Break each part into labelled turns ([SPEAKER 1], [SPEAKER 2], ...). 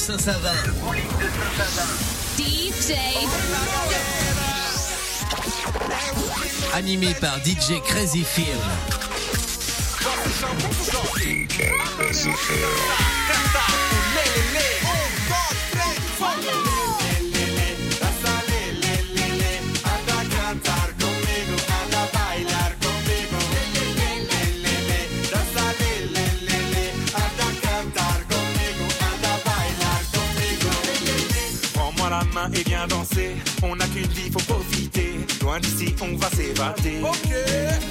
[SPEAKER 1] Saint-Savin.
[SPEAKER 2] DJ.
[SPEAKER 1] Animé par DJ Crazy Phil.
[SPEAKER 3] Prends-moi la main et viens danser. On n'a qu'une vie, faut profiter. Loin d'ici, on va s'évader. Ok.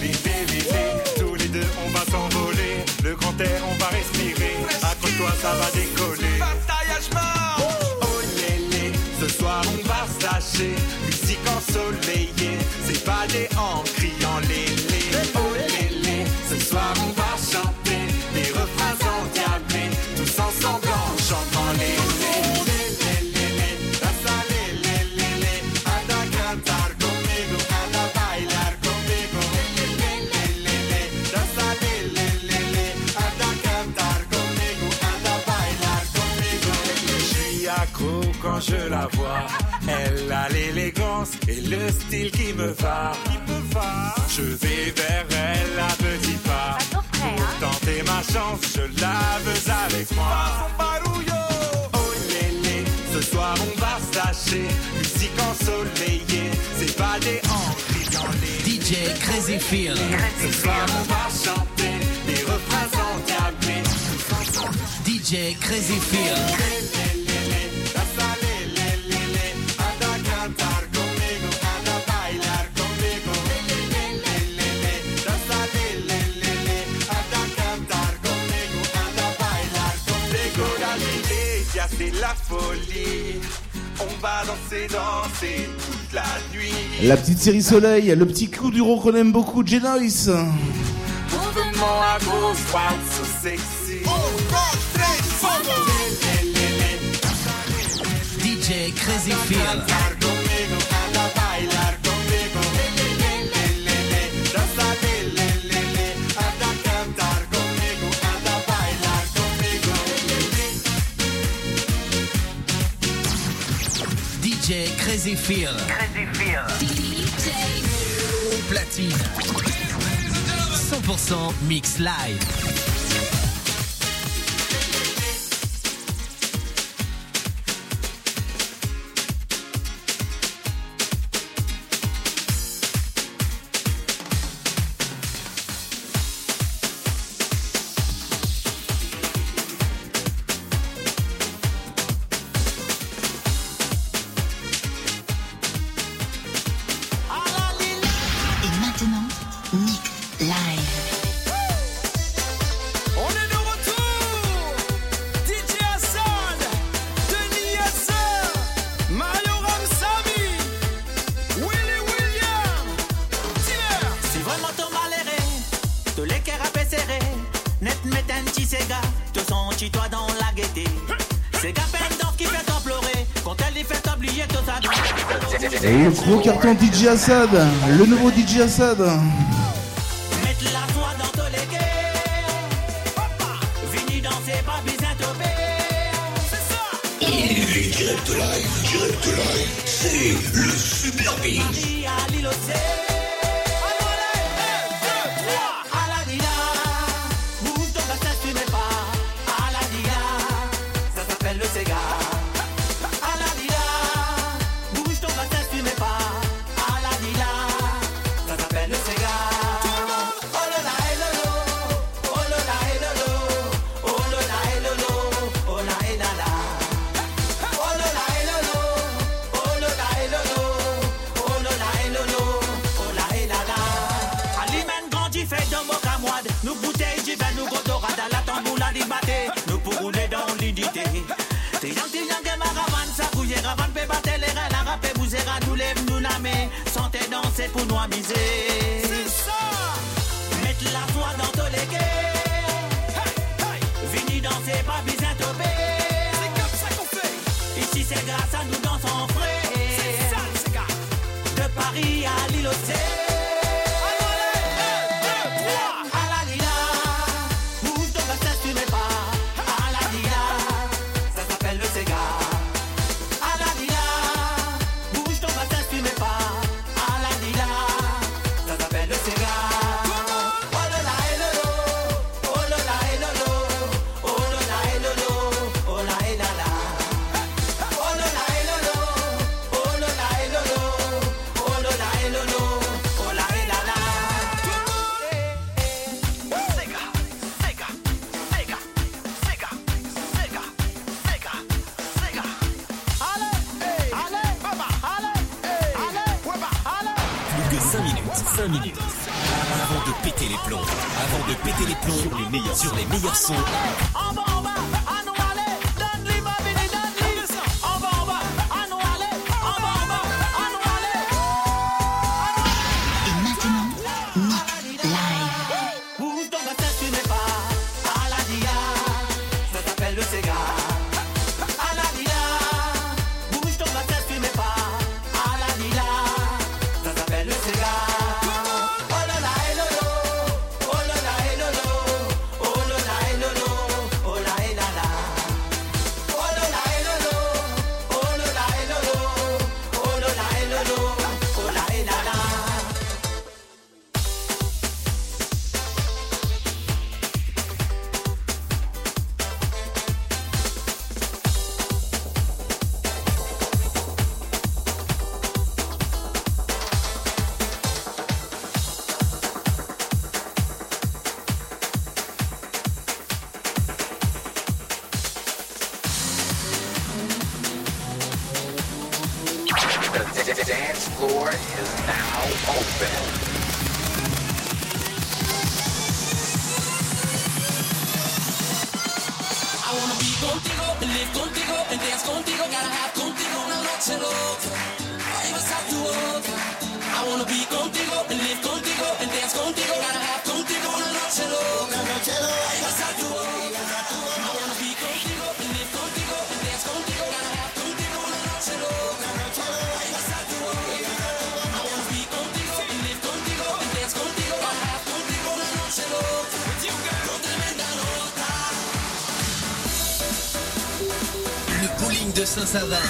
[SPEAKER 3] Vivez, vivez. Tous les deux, on va s'envoler. Le grand air, on va respirer. Accroche-toi, ça va décoller. Oh lélé, ce soir on va se lâcher. Musique ensoleillée, c'est pas des en quand je la vois. Elle a l'élégance et le style qui me va. Je vais vers elle à petits pas. Pour tenter ma chance, je la veux avec moi. Oh lélé, ce soir on va se lâcher. Musique ensoleillée, c'est pas des hanches dans les
[SPEAKER 1] DJ Crazy.
[SPEAKER 3] Ce soir on va chanter des refrains endiablés.
[SPEAKER 1] DJ Crazy.
[SPEAKER 3] La
[SPEAKER 4] petite série Soleil, le petit coup du rond qu'on aime beaucoup, Genois.
[SPEAKER 3] Mouvement à gauche, droite, so sexy.
[SPEAKER 1] DJ Crazy Phil. DJ Crazy Phil.
[SPEAKER 2] DJ.
[SPEAKER 1] Au platine. 100% mix live.
[SPEAKER 5] DJ
[SPEAKER 4] Assad, le nouveau DJ Assad.
[SPEAKER 6] because that.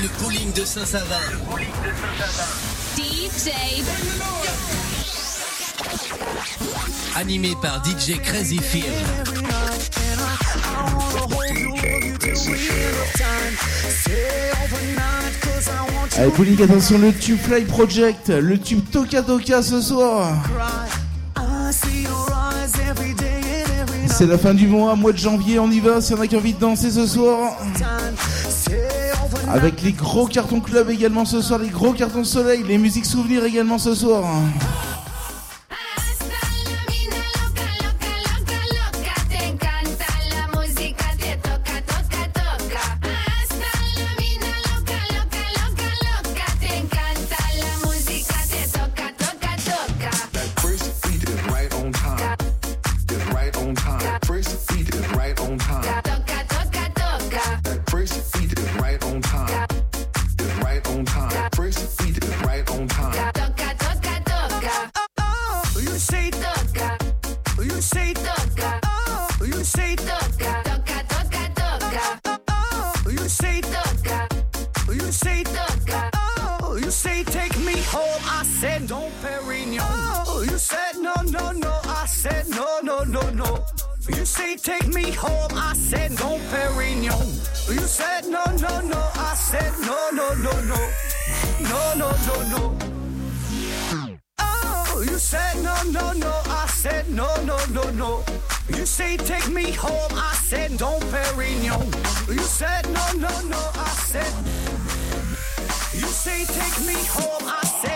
[SPEAKER 6] Le
[SPEAKER 1] bowling de Saint-Savin. par DJ Crazy
[SPEAKER 5] Allez, Poulik, attention, le tube Fly Project, le tube Toka Toka ce soir. C'est la fin du mois, mois de janvier, on y va, si on a qui envie de danser ce soir. Avec les gros cartons club également ce soir, les gros cartons soleil, les musiques souvenirs également ce soir.
[SPEAKER 7] long time.
[SPEAKER 8] Toca, toca, toca. Oh, oh.
[SPEAKER 9] You say
[SPEAKER 8] toca.
[SPEAKER 9] Oh, you say
[SPEAKER 8] toca.
[SPEAKER 9] Oh, you say
[SPEAKER 8] toca. Toca, toca, toca. Oh, oh.
[SPEAKER 9] You say
[SPEAKER 8] toca.
[SPEAKER 9] Oh, you say
[SPEAKER 8] toca.
[SPEAKER 9] Oh, you say take me home. I said don't Perignon. Oh, you said no, no, no. I said no, no, no, no. You say take me home. I said no, Perignon. You said no, no, no. I said no, no, no, no. No, no, no, no. Oh, you said no, no, no. I
[SPEAKER 8] said no, no, no, no. You say take me home. I said don't Perignon. You said no, no, no. I said. You say take me home. I said.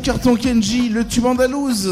[SPEAKER 10] carton Kenji, le tube andalouse.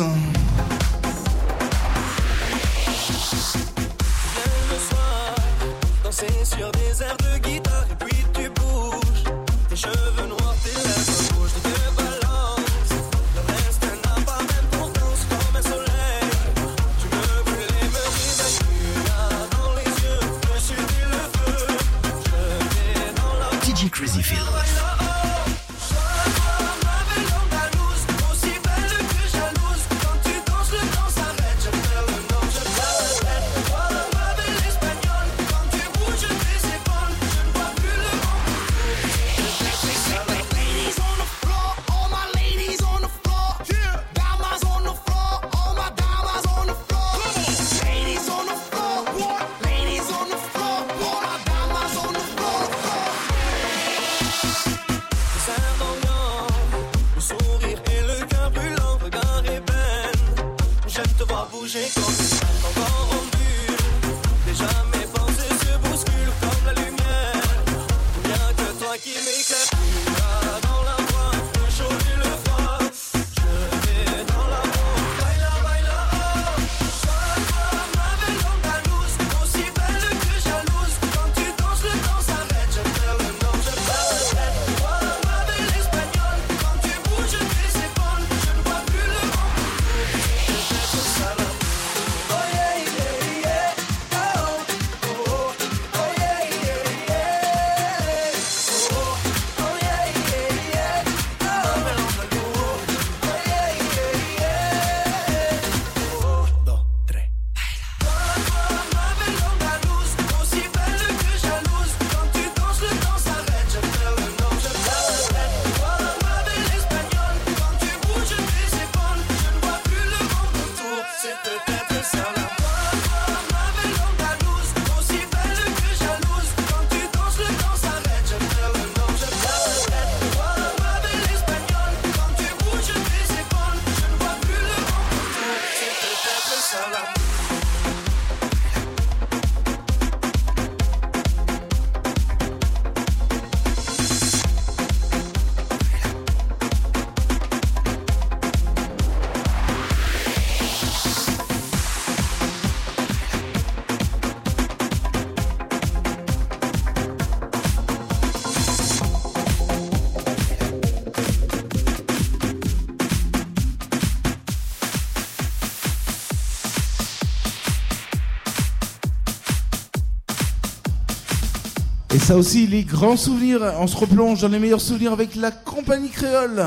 [SPEAKER 5] ça aussi,
[SPEAKER 10] les grands souvenirs. On se replonge dans les meilleurs souvenirs avec la compagnie créole.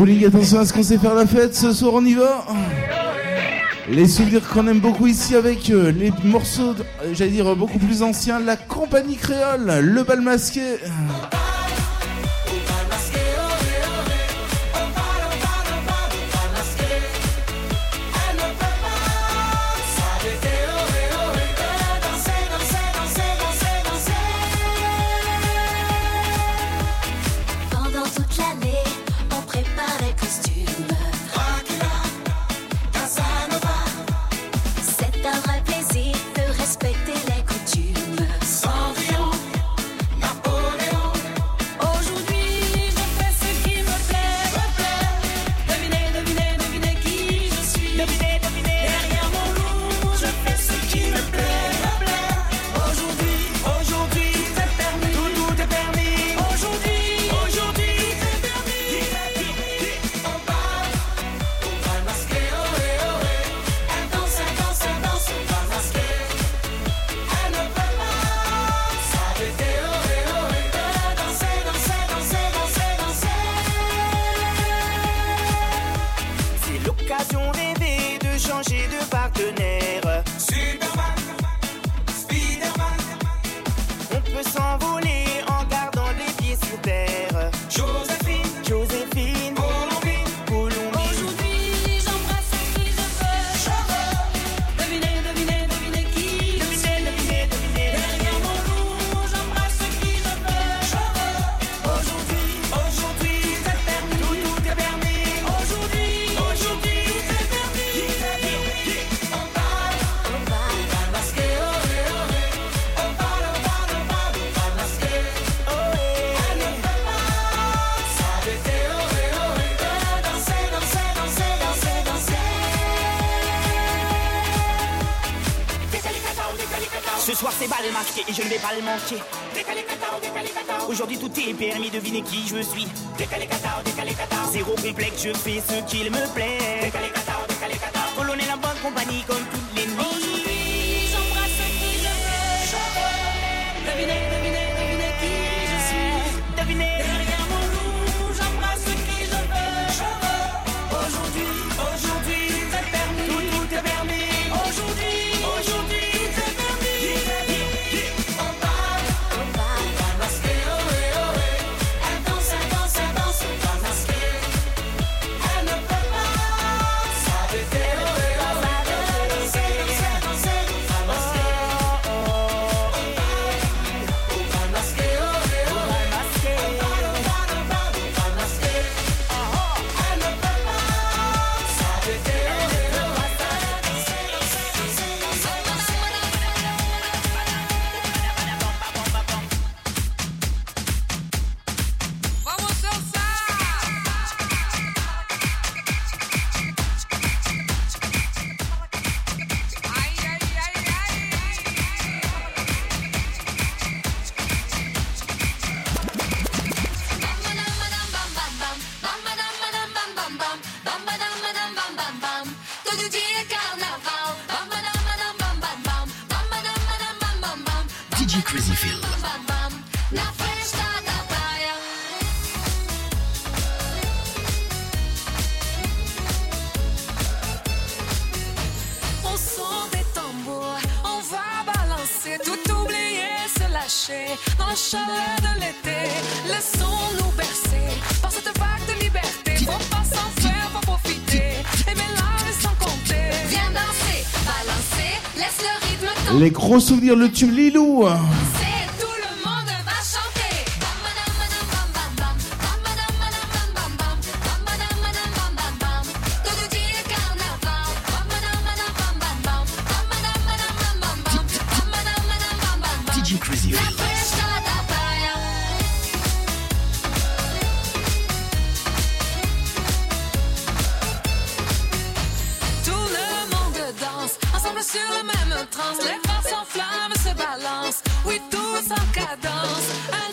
[SPEAKER 2] bowling, attention à ce qu'on sait faire la fête, ce soir on y va les souvenirs qu'on aime beaucoup ici avec euh, les morceaux, euh, j'allais dire beaucoup plus anciens, la compagnie créole, le bal masqué. удачи. gros souvenir, le tube Lilou.
[SPEAKER 11] se mène en les phares sans flamme se balancent, oui
[SPEAKER 9] tout en cadence.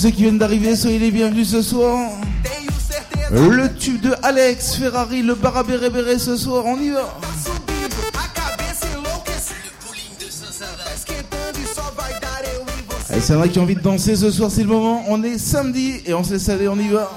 [SPEAKER 9] Ceux qui viennent d'arriver, soyez les bienvenus ce soir. Le tube de Alex Ferrari, le barabéré béré ce soir, on y va.
[SPEAKER 1] e e.
[SPEAKER 9] Allez, c'est vrai qui a envie de danser ce soir, c'est le moment. On est samedi et on s'est salé, on y va.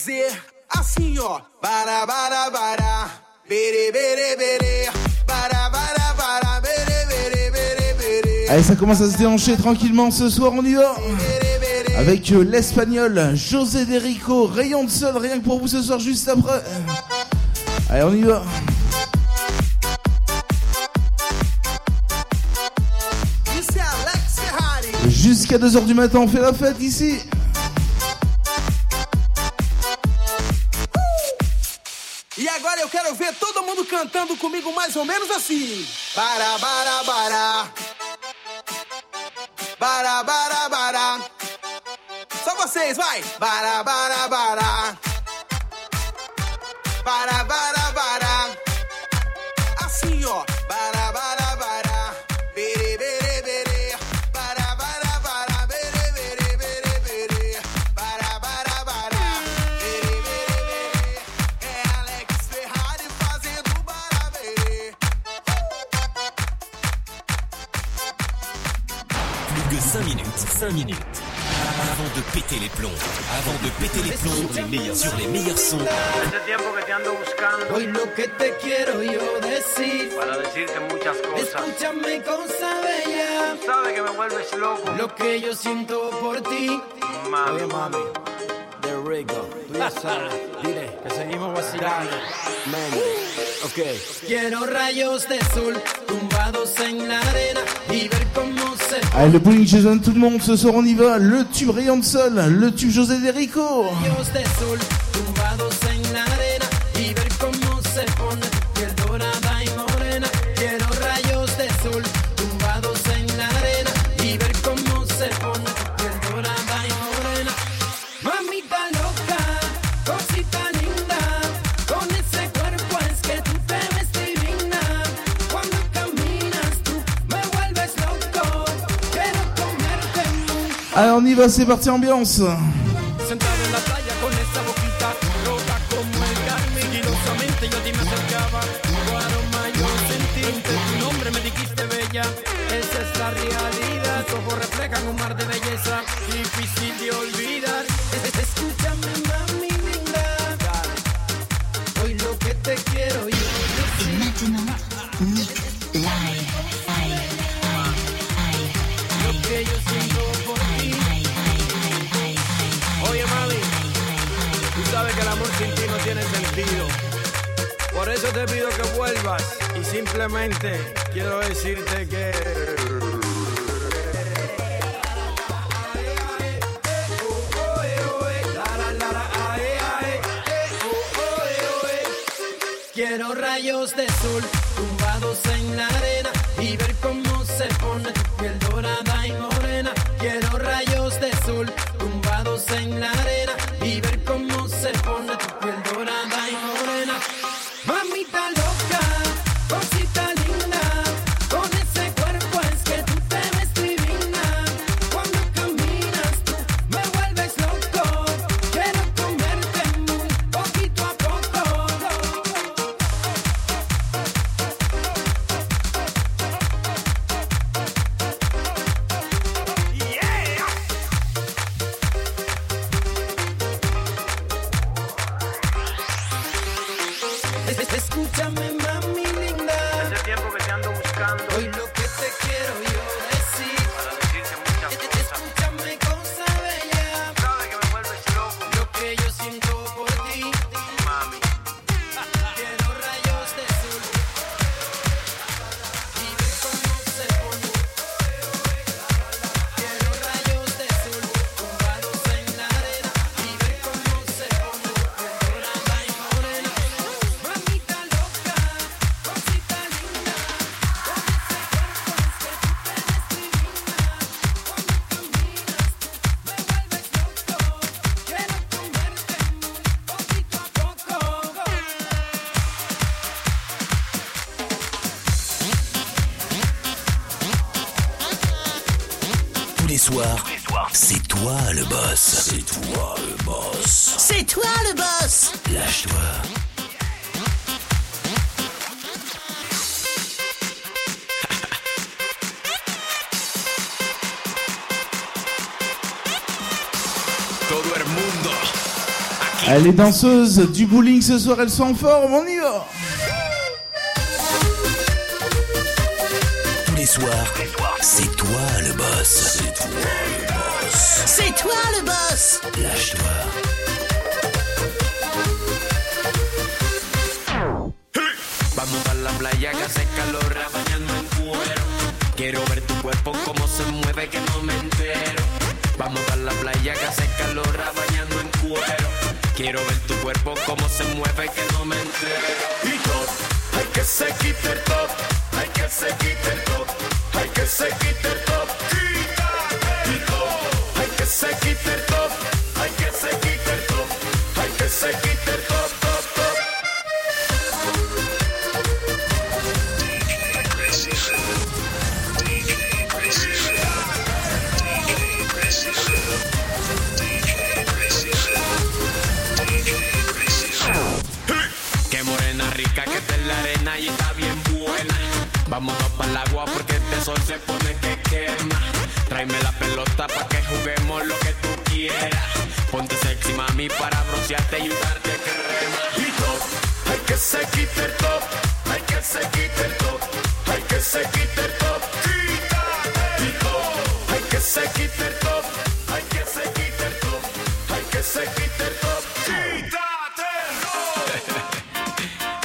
[SPEAKER 1] Fazer assim, ó. Bara, bara, bara. Bere, bere, bere. Bara, bara, bara. Bere, bere, bere, bere.
[SPEAKER 9] Allez, ça commence à se déhancher tranquillement ce soir, on y va. Avec euh, l'espagnol José Derico, rayon de sol, rien que pour vous ce soir, juste après. Allez, on y va. Jusqu'à 2h du matin, on fait la fête ici.
[SPEAKER 1] Cantando comigo mais ou menos assim. Bara, bara, bara. Bara, bara, bara. Só vocês, vai. Bara, bara, bara.
[SPEAKER 12] Minutes. 5 minutes. Avant de péter les plombs. Avant de péter les plombs les meilleurs, sur les meilleurs sons.
[SPEAKER 13] Ando buscando
[SPEAKER 5] Hoy lo que te quiero yo decir,
[SPEAKER 13] para decirte muchas cosas.
[SPEAKER 5] escúchame cosa bella,
[SPEAKER 13] Tú sabes que me vuelves loco.
[SPEAKER 5] lo que yo siento por ti.
[SPEAKER 13] Mami,
[SPEAKER 5] mami, de Rico, tú ya sabes, dile que seguimos vacilando. ok. Quiero rayos de sol
[SPEAKER 9] Allez, le bowling Jeanne, tout le monde, ce soir on y va. Le tube rayon de sol, le tube José Derico.
[SPEAKER 5] Allez,
[SPEAKER 4] on y va, c'est parti, ambiance.
[SPEAKER 14] simplemente quiero decirte que...
[SPEAKER 12] Quiero rayos de sol.
[SPEAKER 5] Les
[SPEAKER 4] danseuses du bowling ce soir, elles sont en forme, on y va.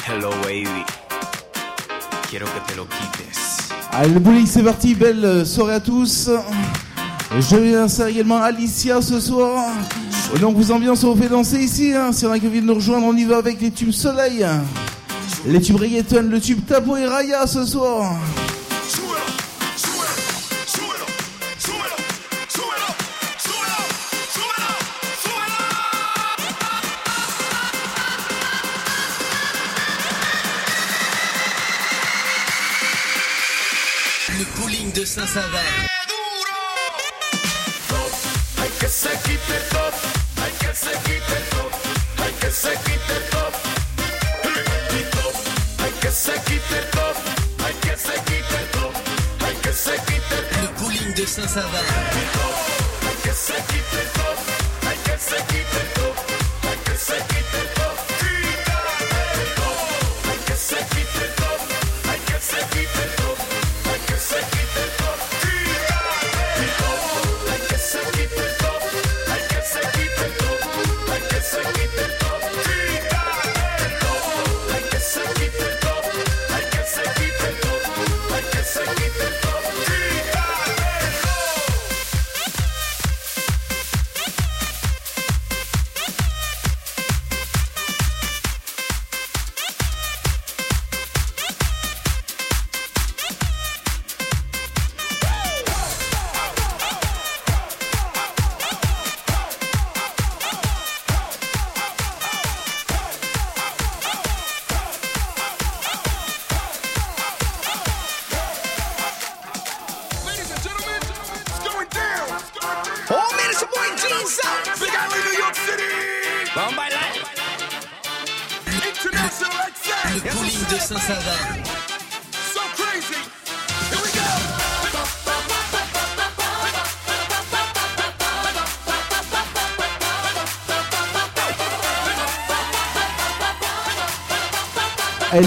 [SPEAKER 15] Hello baby, quiero que te lo quites.
[SPEAKER 4] Allez le bowling c'est parti, belle soirée à tous. Je vais insérer également Alicia ce soir. Donc vous ambiance, on vous fait danser ici. Hein. Si on a envie de nous rejoindre, on y va avec les tubes soleil. Les tubes reggaeton, le tube Tapo et Raya ce soir.
[SPEAKER 1] Le pooling de
[SPEAKER 4] Saint-Sauveur. Listen to that.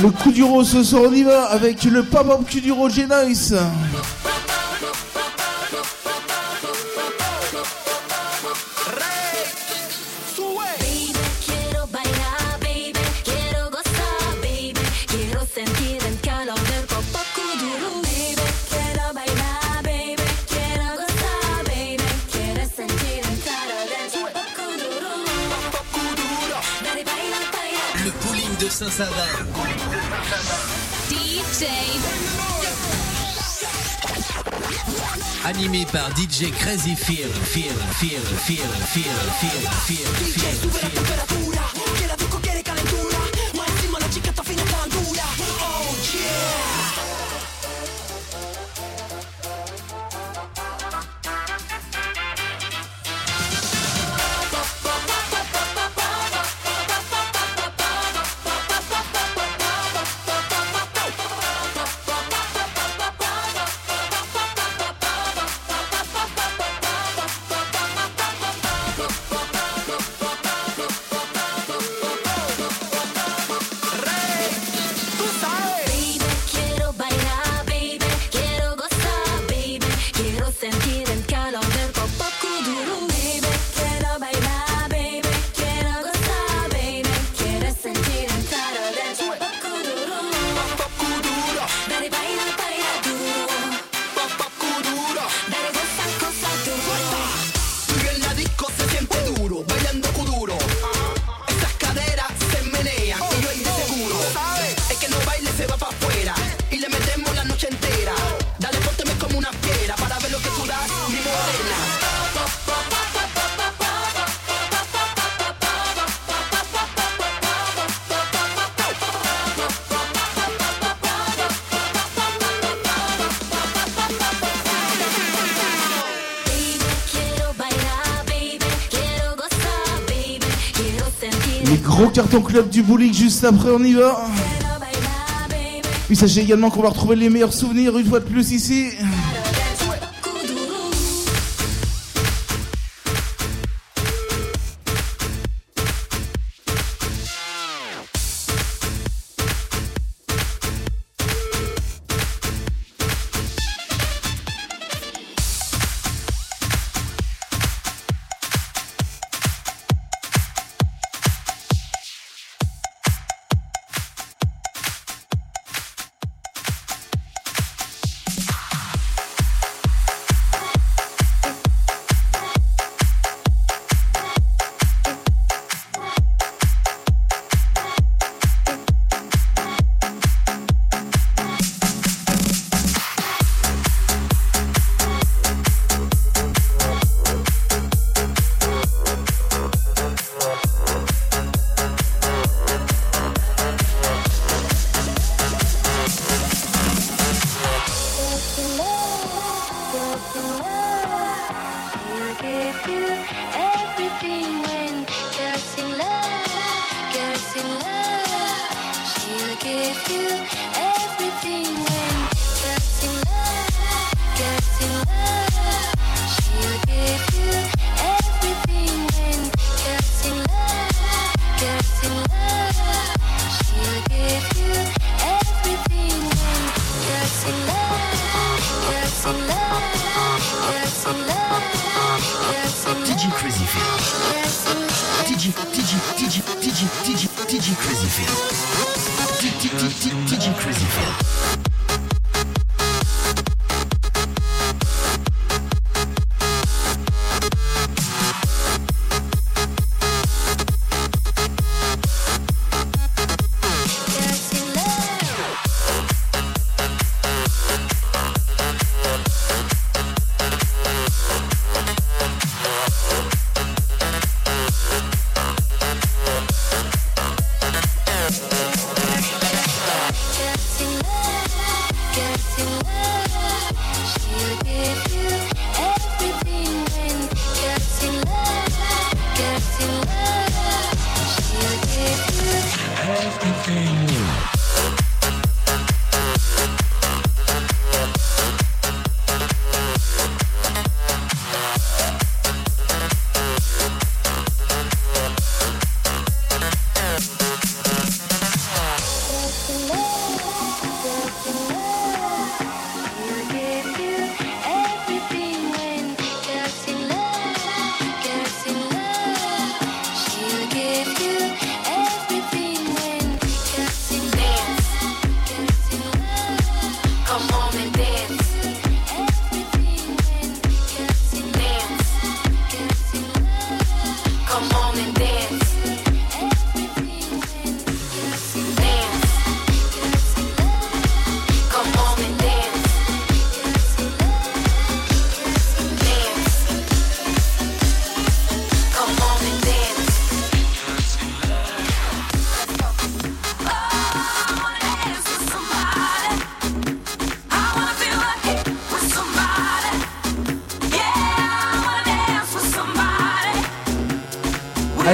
[SPEAKER 16] le
[SPEAKER 17] coup du rose ce soir on avec le pop-up cul du Roger Nice.
[SPEAKER 16] par DJ Crazy Feel, Feel, Feel, Feel, Feel, Feel, Feel, Feel,
[SPEAKER 17] ton club du bowling juste après, on y va. Il s'agit également qu'on va retrouver les meilleurs souvenirs une fois de plus ici.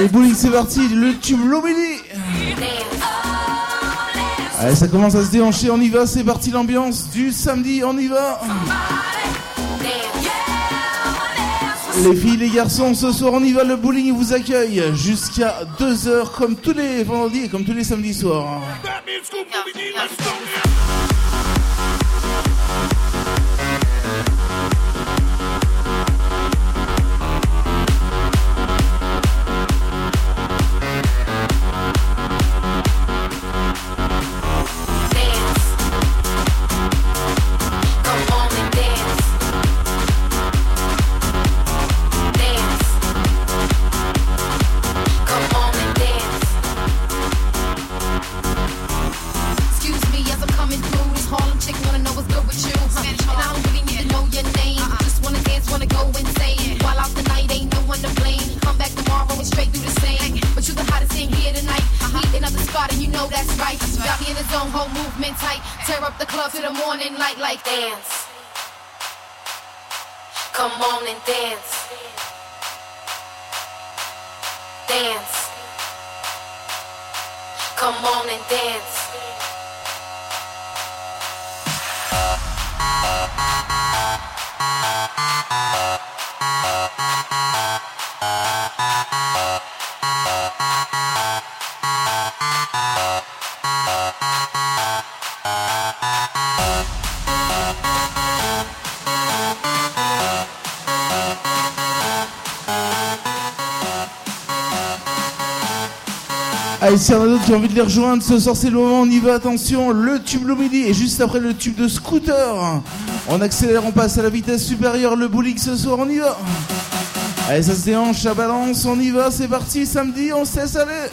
[SPEAKER 5] Allez, bowling, c'est parti, le tube Lomeli. Allez, ça commence à se déhancher, on y va, c'est parti l'ambiance du samedi, on y va. Les filles, les garçons, ce soir on y va, le bowling vous accueille jusqu'à 2h comme tous les vendredis et comme tous les samedis soirs. Allez, s'il y en a d'autres qui ont envie de les rejoindre, ce soir c'est le moment, on y va, attention, le tube Lomeli et juste après le tube de scooter. On accélère, on passe à la vitesse supérieure, le bowling ce soir, on y va. Allez, ça se déhanche, ça balance, on y va, c'est parti, samedi, on se laisse aller.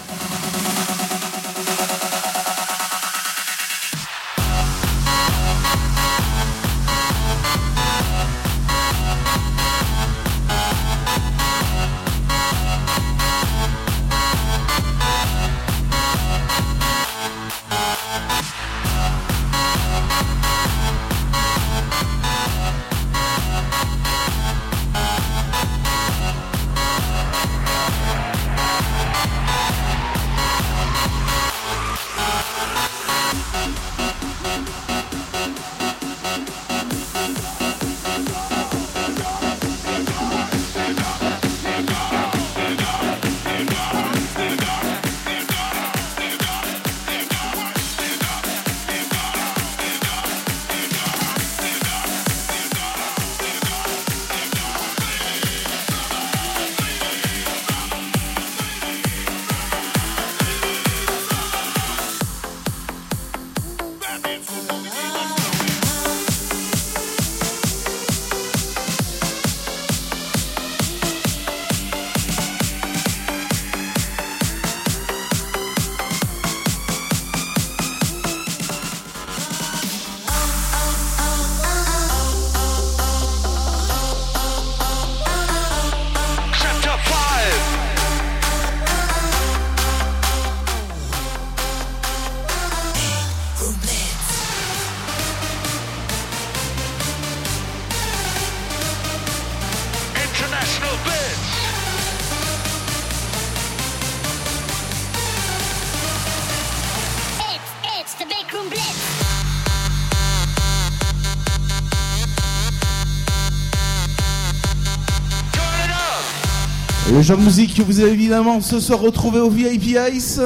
[SPEAKER 5] La Musique que vous avez évidemment ce soir retrouvé au VIP Ice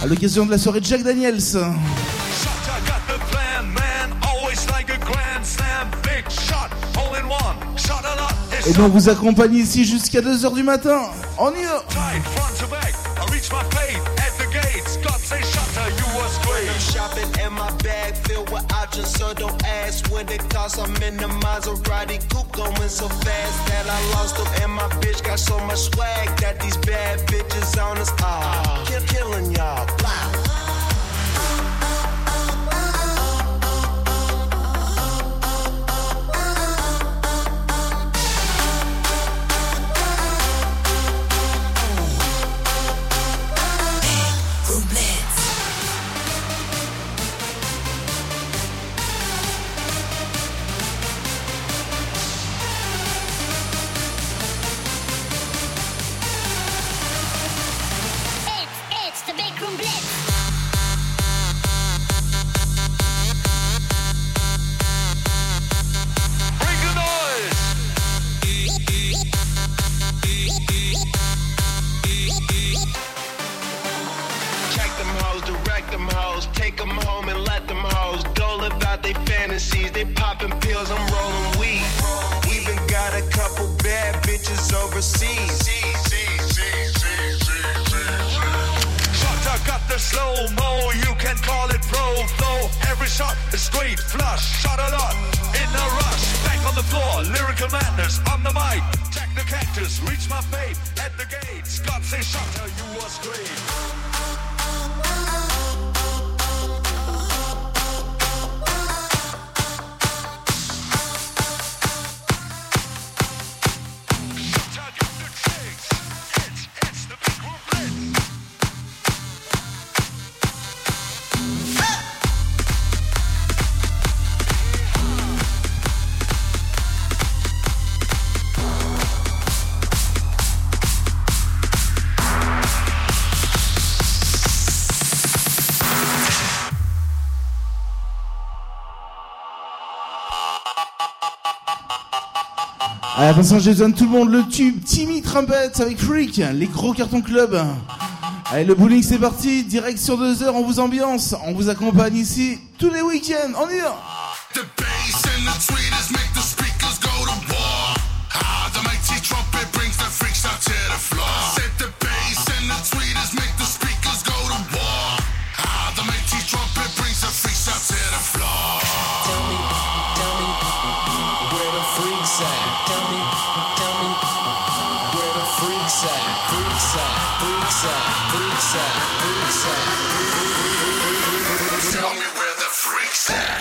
[SPEAKER 5] à l'occasion de la soirée de Jack Daniels. Et donc vous accompagne ici jusqu'à 2h du matin. On y va
[SPEAKER 18] cash with it, cause I'm in the Maserati coupe going so fast that I lost them. And my bitch got so much swag that these bad bitches on us are. Kill, killing y'all. Blah.
[SPEAKER 5] Ah, Vincent Jason, tout le monde, le tube, Timmy Trumpets avec Freak, les gros cartons club. Allez, le bowling c'est parti, direct sur deux heures, on vous ambiance, on vous accompagne ici tous les week-ends, on y va
[SPEAKER 19] Freaks.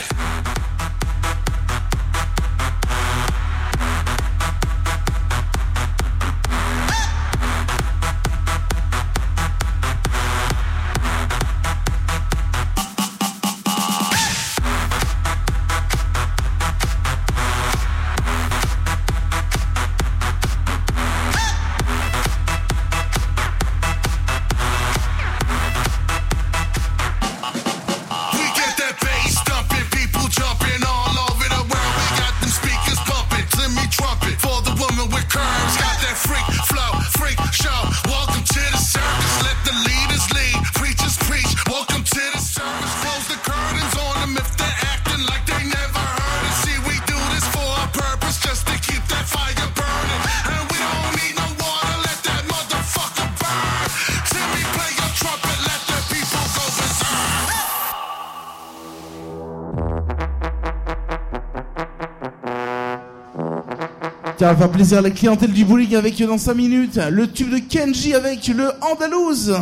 [SPEAKER 5] Ça va faire plaisir à la clientèle du bowling avec dans 5 minutes. Le tube de Kenji avec le Andalouse.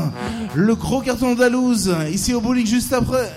[SPEAKER 5] Le gros carton Andalouse. Ici au bowling juste après.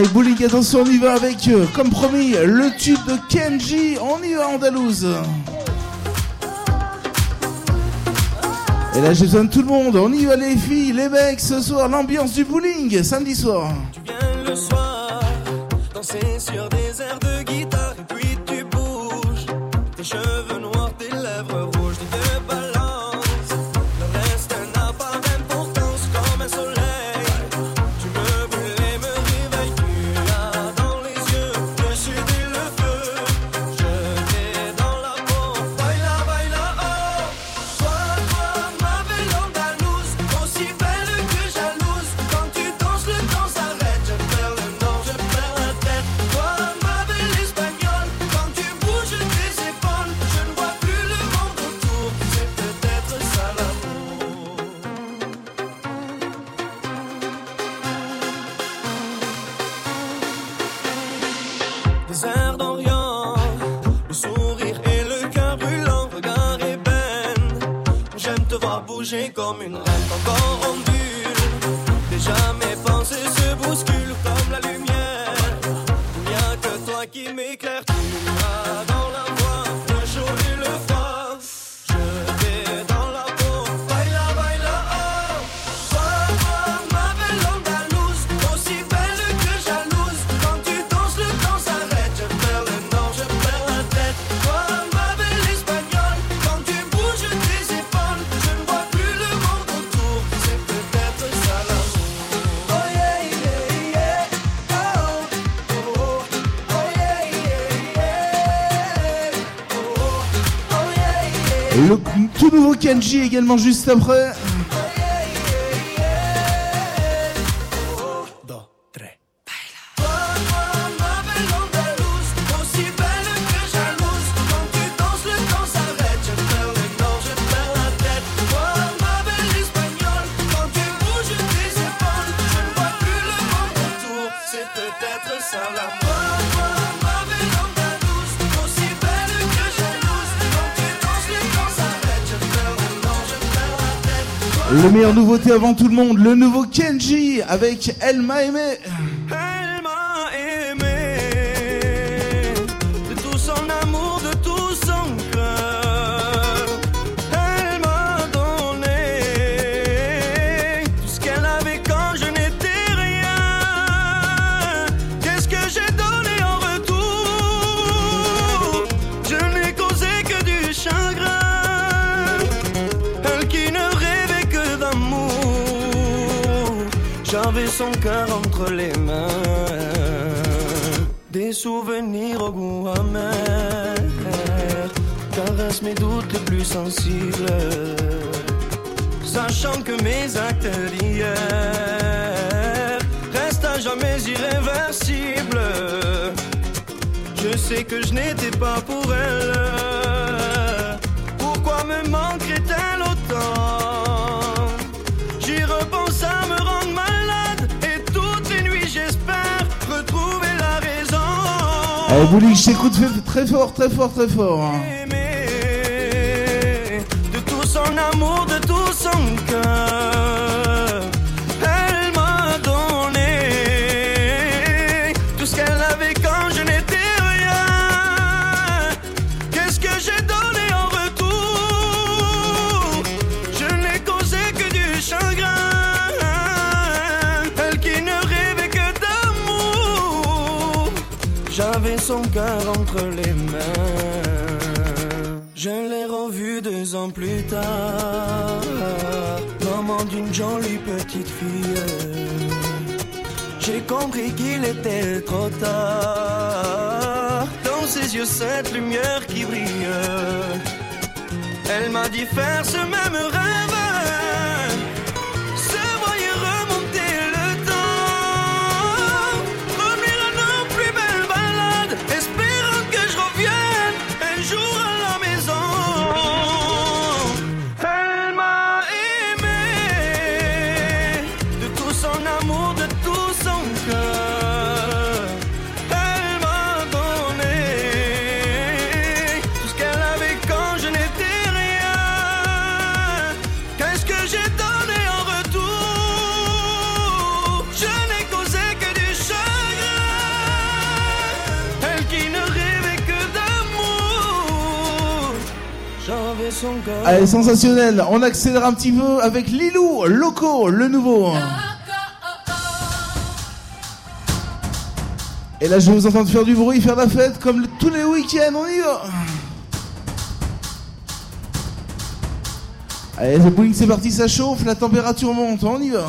[SPEAKER 10] Allez, Boulig, attention, on y va avec, euh, comme promis, le tube de Kenji. On y va, Andalouse. Et là, j'ai besoin de tout le monde. On y va, les filles, les mecs, ce soir, l'ambiance du bowling, samedi soir.
[SPEAKER 5] Le
[SPEAKER 10] tout nouveau Kanji également juste après. Meilleure nouveauté avant tout le monde, le nouveau Kenji avec
[SPEAKER 5] El Maeme. avait son cœur entre les mains. Des souvenirs au goût amer caressent mes doutes les plus sensibles. Sachant que mes actes d'hier restent à jamais irréversibles. Je sais que je n'étais pas pour elle. Ah,
[SPEAKER 10] Allez, Boulik, je t'écoute très fort, très fort, très fort. Hein. Maman d'une jolie petite fille. J'ai compris qu'il était trop tard. Dans ses yeux, cette lumière qui brille. Elle m'a dit faire ce même rêve.
[SPEAKER 5] Allez, sensationnel. On accélère un petit peu avec Lilou, Loco, le nouveau. Et là, je vais vous entendre faire du bruit, faire la fête comme tous les week-ends. On y va. Allez, le bowling, c'est parti, ça chauffe, la température monte. On y va.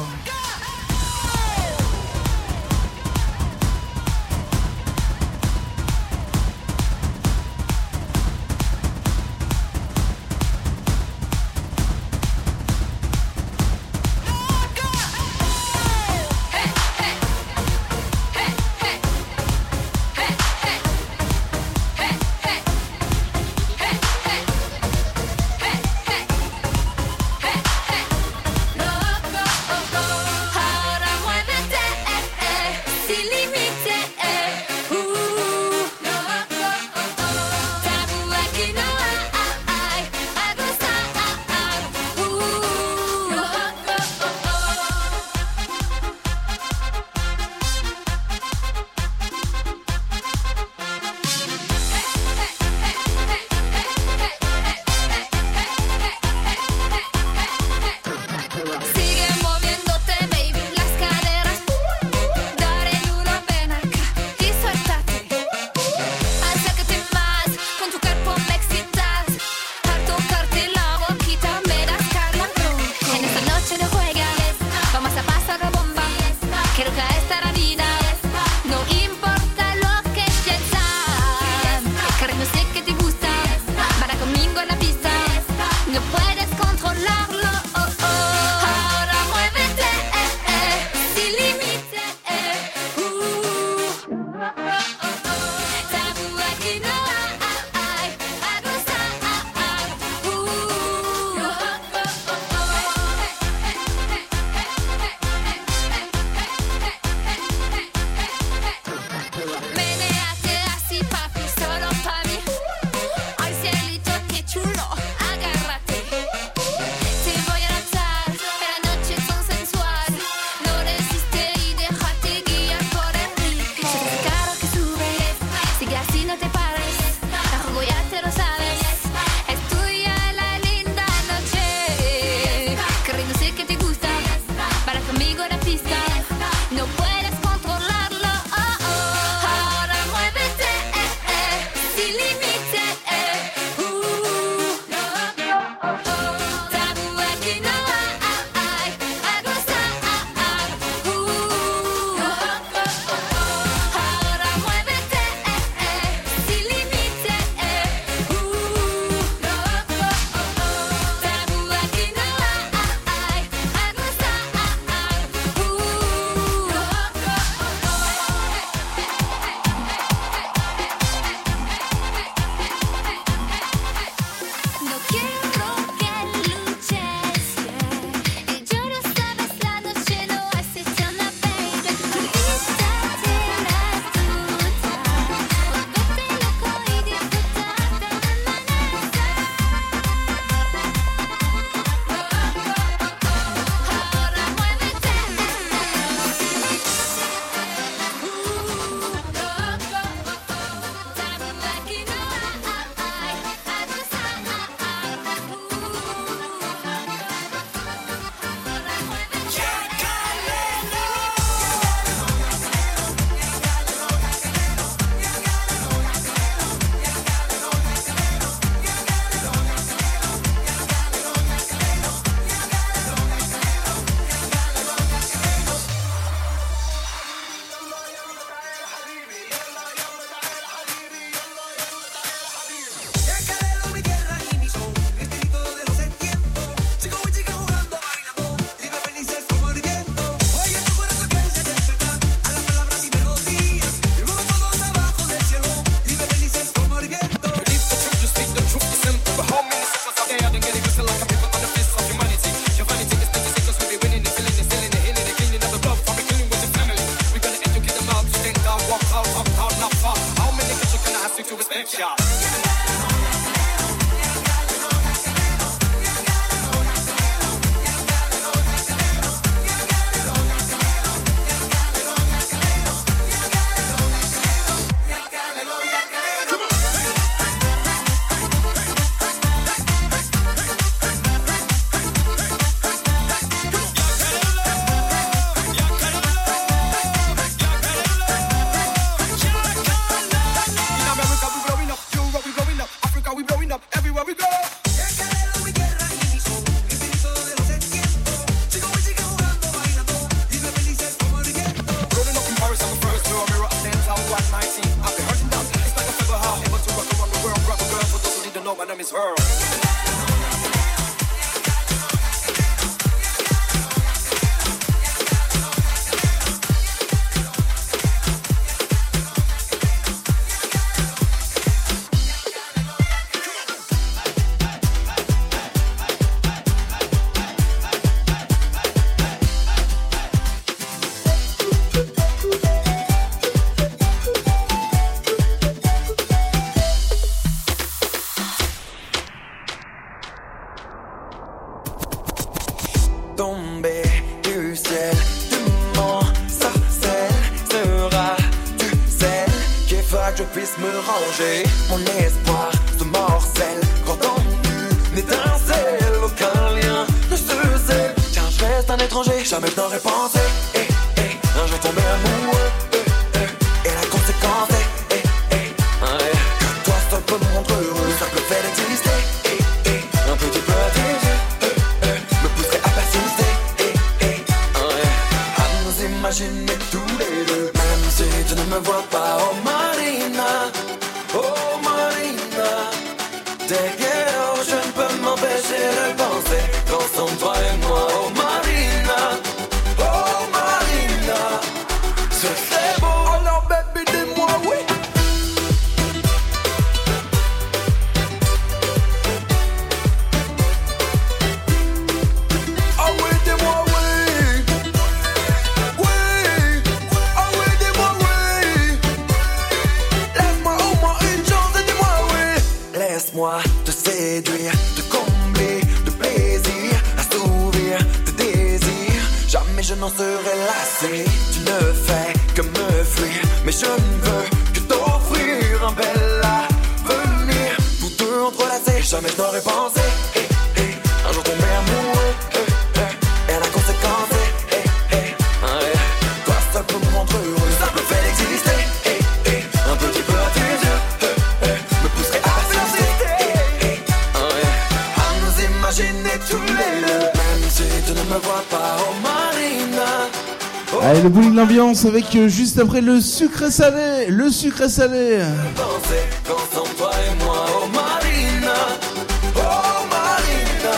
[SPEAKER 20] juste après le sucré salé, le sucré salé.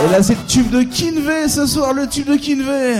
[SPEAKER 5] Et
[SPEAKER 20] là c'est le tube de Kinvey ce soir, le tube de Kinvey.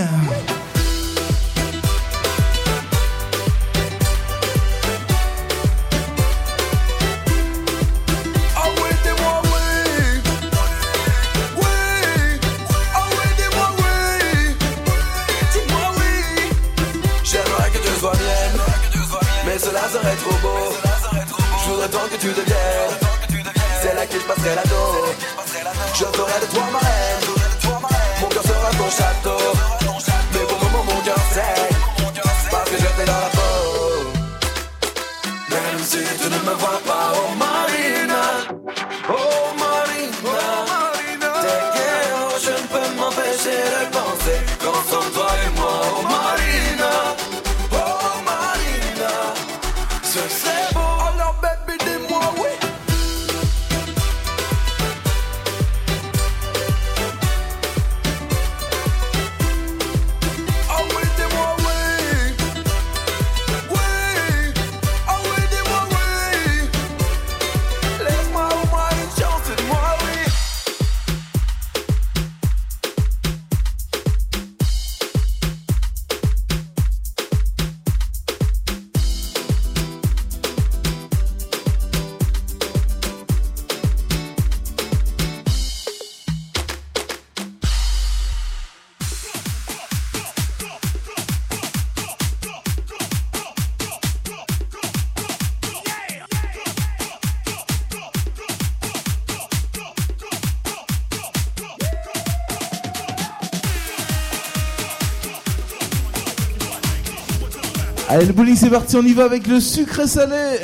[SPEAKER 5] Le bowling, c'est parti, on y va avec le sucré salé.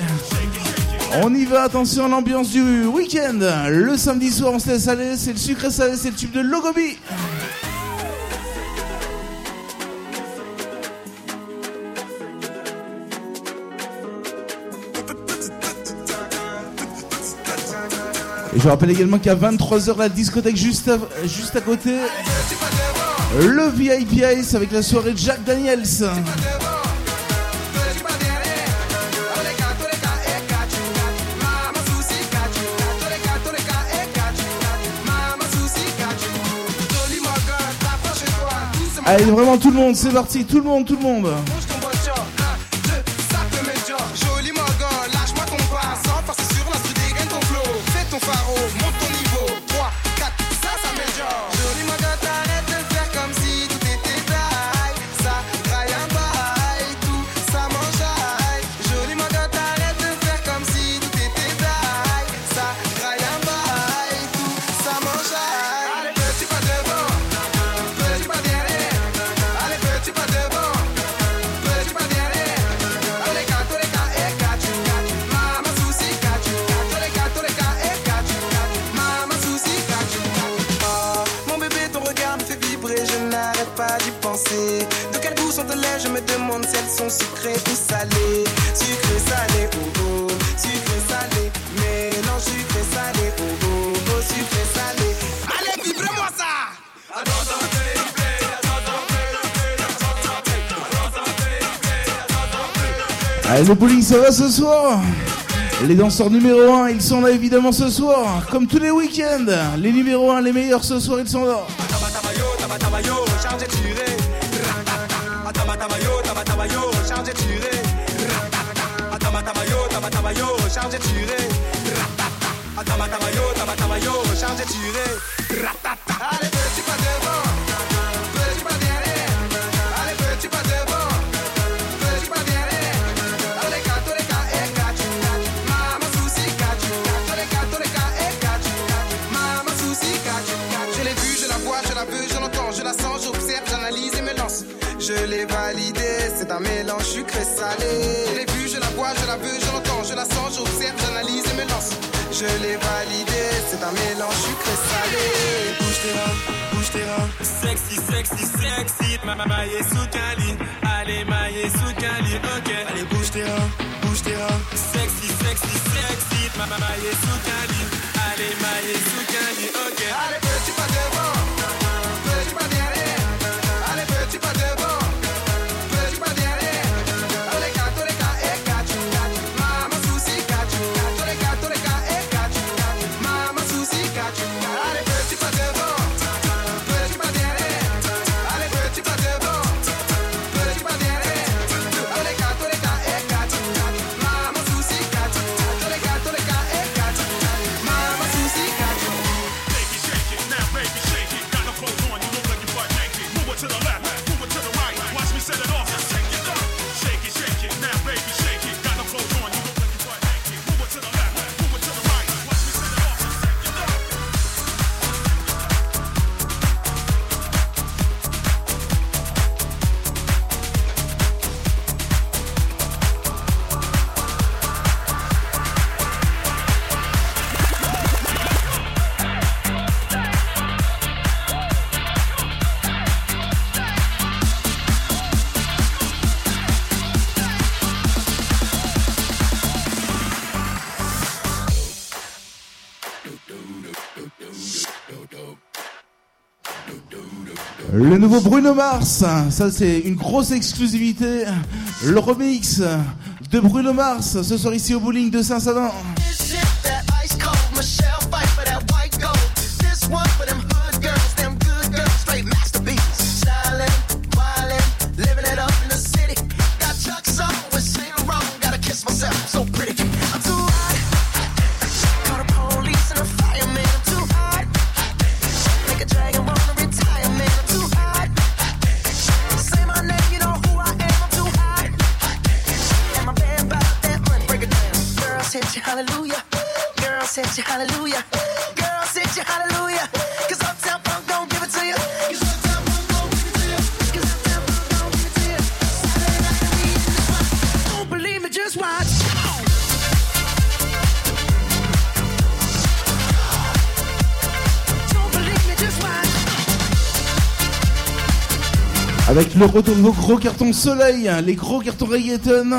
[SPEAKER 5] On y va, attention à l'ambiance du week-end. Le samedi soir, on se laisse aller, c'est le sucré salé, c'est le tube de Logobi. Et je vous rappelle également qu'à 23h, la discothèque juste à, juste à côté, le VIP Ice avec la soirée de Jack Daniels. Allez, vraiment tout le monde, c'est parti, tout le monde, tout le monde.
[SPEAKER 19] ça
[SPEAKER 5] va ce soir Les danseurs numéro 1, ils sont là évidemment ce soir, comme tous les week-ends. Les numéro 1, les meilleurs ce soir, ils sont là.
[SPEAKER 19] l'ai validée. C'est un mélange sucré salé. Je l'ai vue, je la vois, je la veux, je l'entends, je la sens, j'observe, j'analyse et me lance. Je l'ai validé, C'est un mélange sucré salé. Bouge tes reins, bouge tes reins.
[SPEAKER 3] Sexy, sexy, sexy. Ma maille sous cali. Allez, maille sous cali, ok.
[SPEAKER 19] Allez, bouge tes reins, bouge tes reins.
[SPEAKER 3] Sexy, sexy, sexy. Ma maille sous cali. Allez, maille sous cali, ok.
[SPEAKER 19] Allez,
[SPEAKER 5] Le nouveau Bruno Mars, ça c'est une grosse exclusivité. Le remix de Bruno Mars ce soir ici au bowling de Saint-Savin.
[SPEAKER 10] le gros cartons soleil, hein, les gros cartons reggaeton.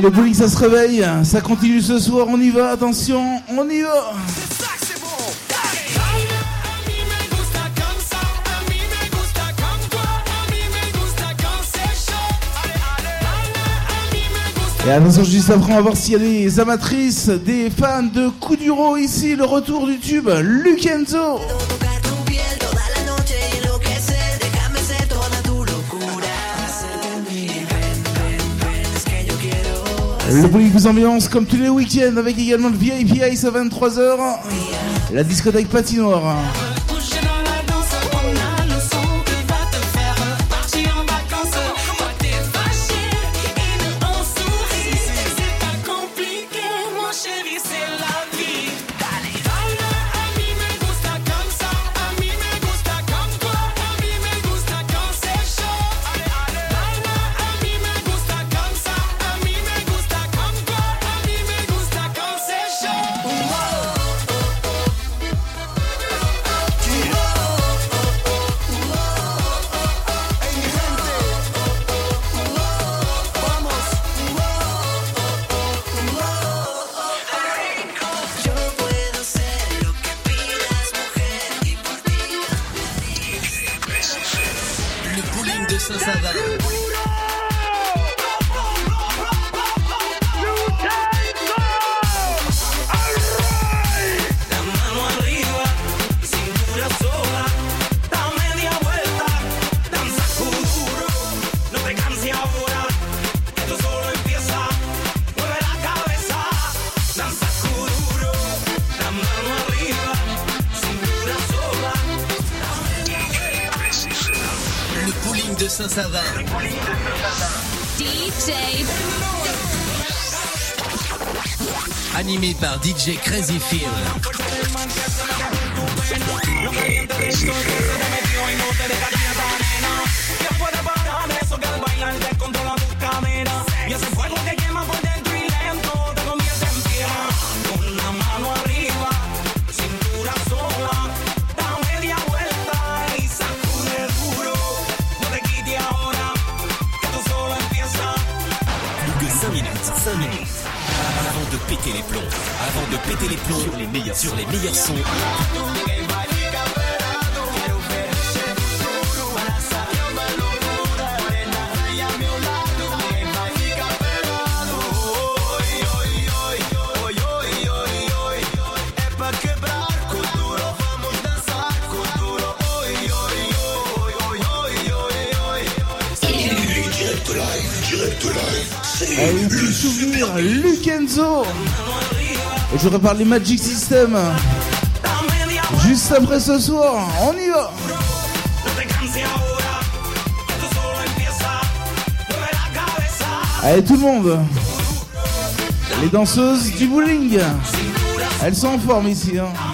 [SPEAKER 21] le
[SPEAKER 22] bruit ça se réveille, ça continue ce soir, on y va, attention, on y va. Et attention juste après on va voir s'il y a des amatrices, des fans de Kuduro ici, le retour du tube, Lukenzo Le bruit vous ambiance comme tous les week-ends avec également le VIP Ice à 23h. La discothèque patinoire.
[SPEAKER 23] DJ
[SPEAKER 1] Crazy
[SPEAKER 22] Feel. je répare les Magic System. Juste après ce soir, on y va. Allez tout le monde. Les danseuses du bowling. Elles sont en forme ici. Hein.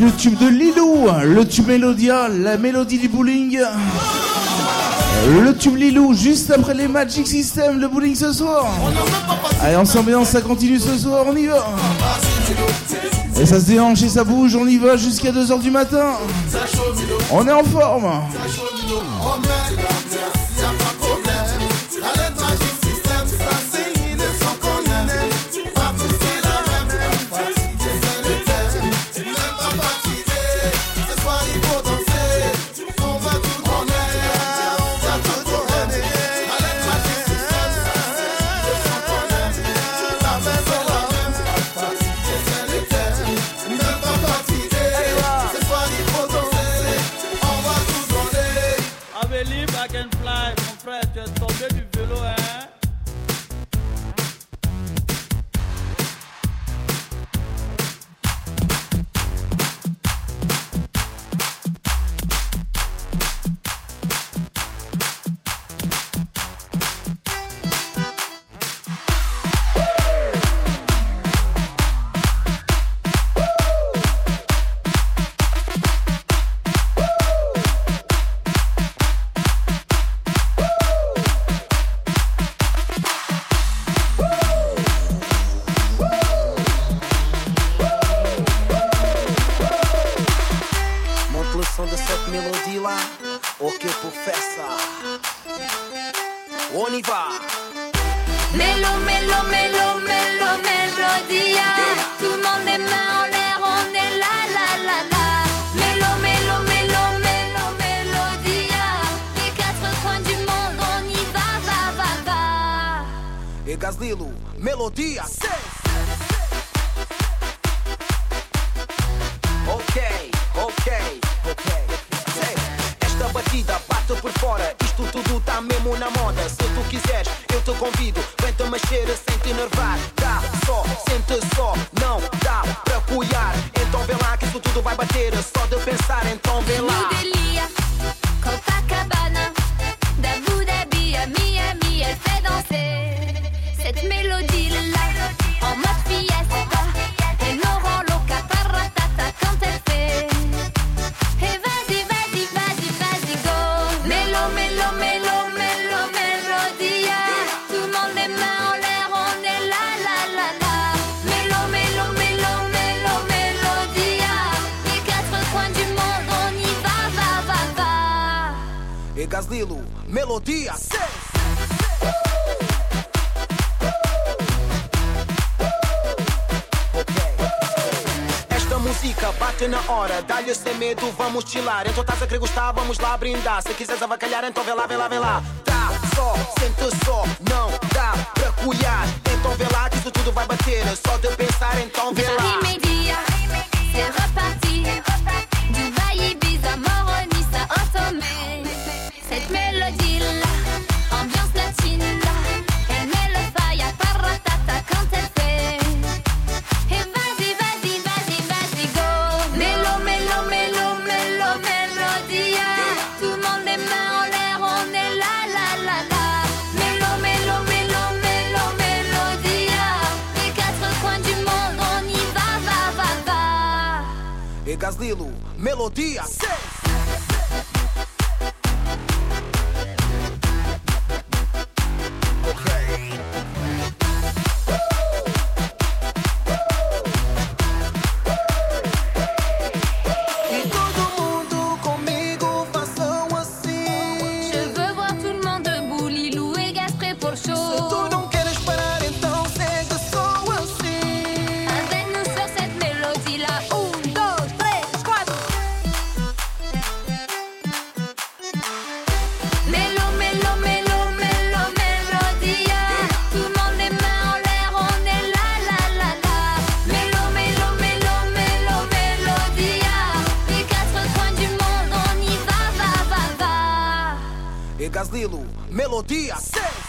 [SPEAKER 24] le tube de Lilou, le tube Mélodia, la mélodie du bowling. Le tube Lilou juste après les Magic System, le bowling ce soir. Allez, ensemble, ça continue ce soir, on y va. Et ça se déhanche et ça bouge, on y va jusqu'à 2h du matin. On est en forme.
[SPEAKER 2] vamos lá brindar. Se quiser avacalhar, então vê lá, vê lá, vê lá. Gaslilo, melodia
[SPEAKER 25] 6.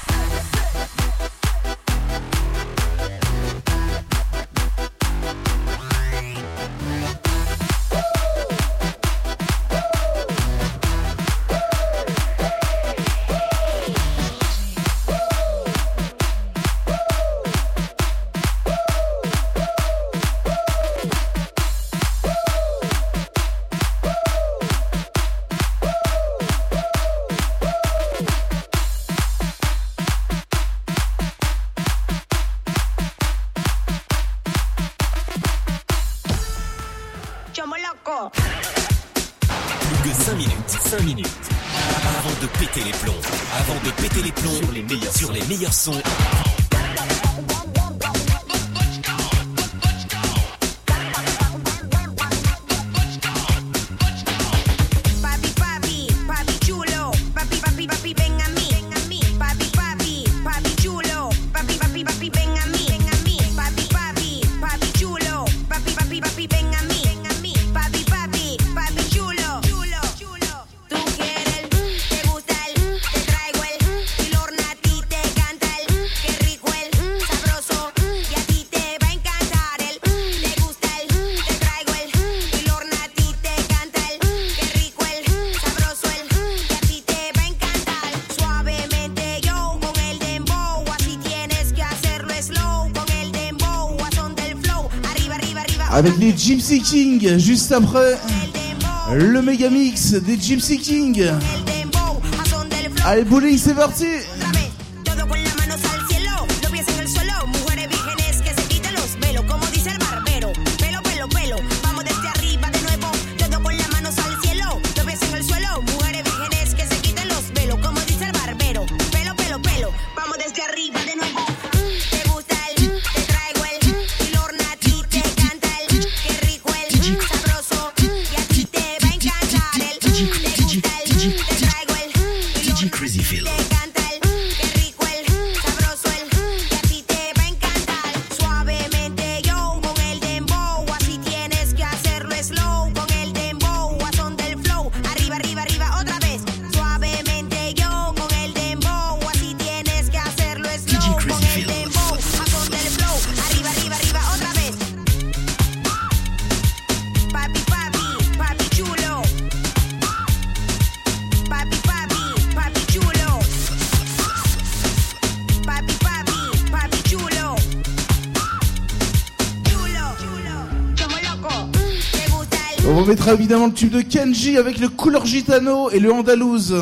[SPEAKER 26] avec les
[SPEAKER 27] Gypsy King juste après le méga mix des Gypsy King. Allez bowling c'est parti évidemment le tube de Kenji avec le couleur gitano et le andalouse.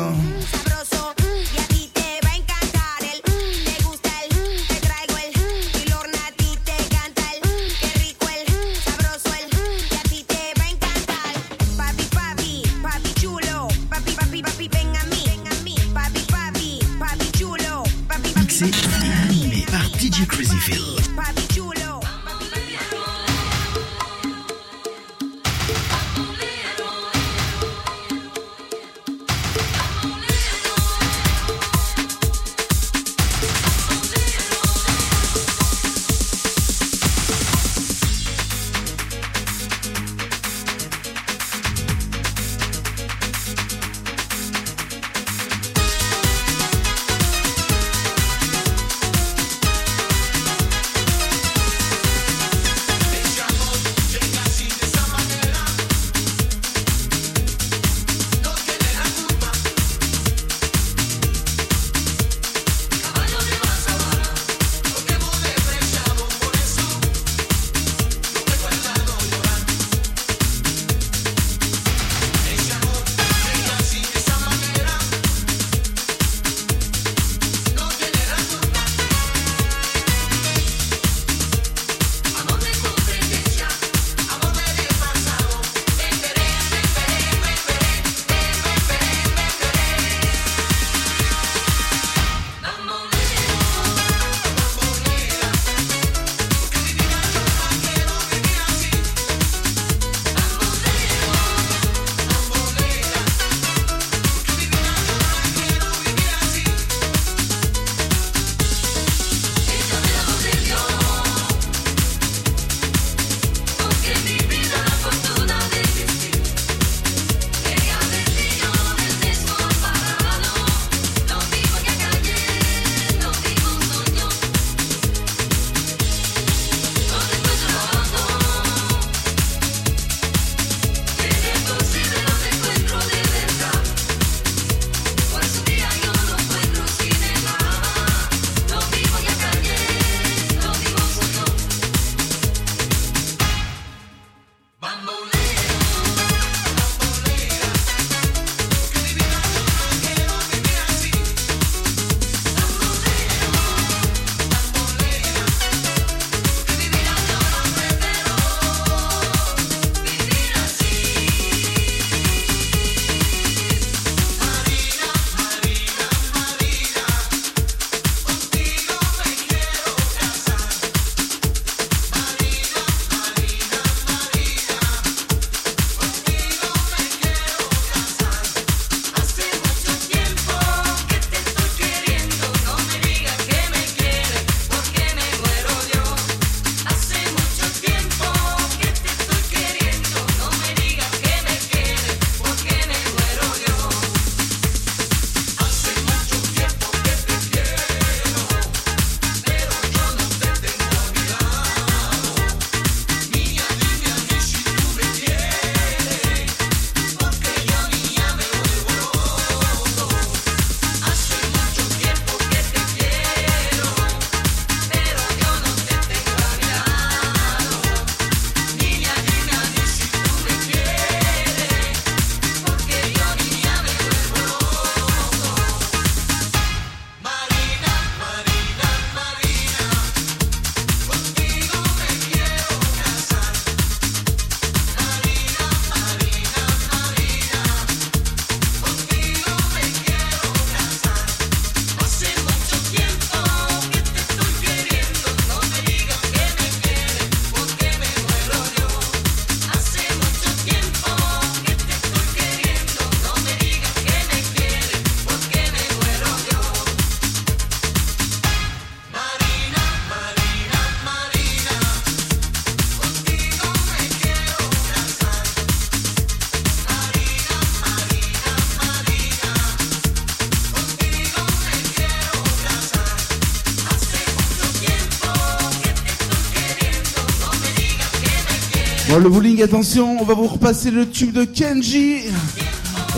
[SPEAKER 5] Le bowling, attention, on va vous repasser le tube de Kenji.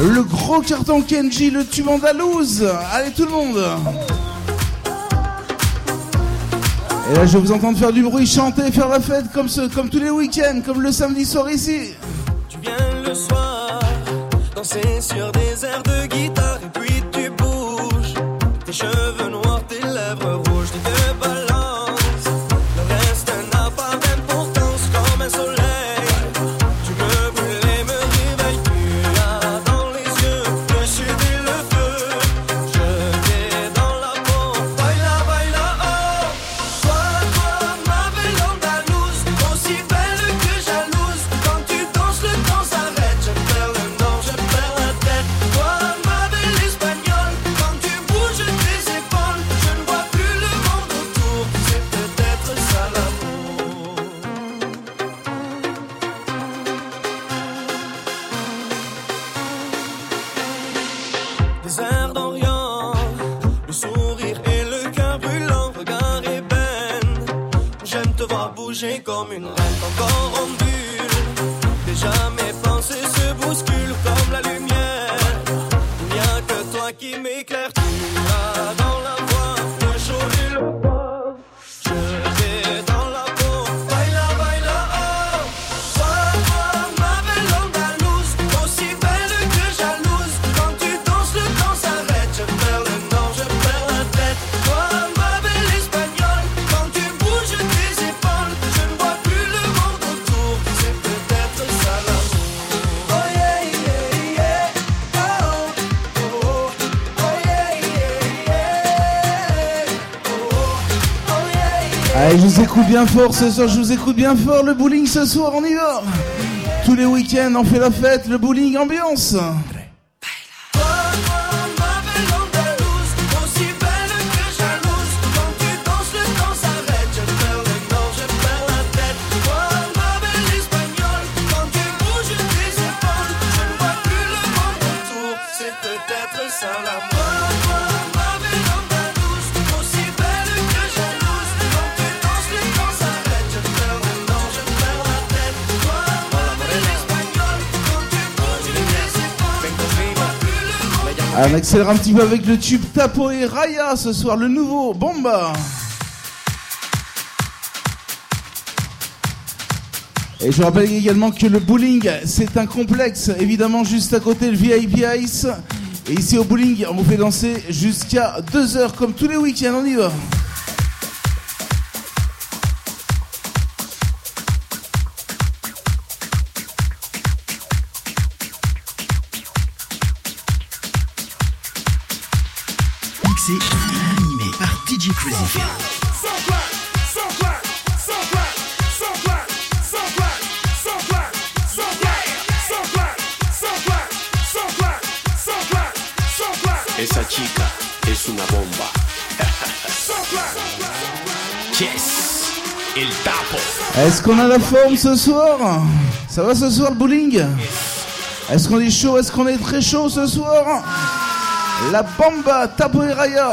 [SPEAKER 5] Le gros carton Kenji, le tube andalouse. Allez tout le monde. Et là, je vais vous entendre faire du bruit, chanter, faire la fête comme, comme tous les week-ends, comme le samedi soir ici.
[SPEAKER 10] Tu viens le soir,
[SPEAKER 5] bien fort ce soir, je vous écoute bien fort. Le bowling ce soir, on y va. Tous les week-ends, on fait la fête, le bowling ambiance. On accélère un petit peu avec le tube Tapo Raya ce soir, le nouveau Bomba. Et je rappelle également que le bowling, c'est un complexe, évidemment juste à côté le VIP Ice. Et ici au bowling, on vous fait danser jusqu'à 2h comme tous les week-ends, on y va.
[SPEAKER 28] Chica bomba. yes.
[SPEAKER 5] Est-ce qu'on a la forme ce soir? Ça va ce soir le bowling? Est-ce qu'on est chaud? Est-ce qu'on est très chaud ce soir? La bomba, tapo et raya.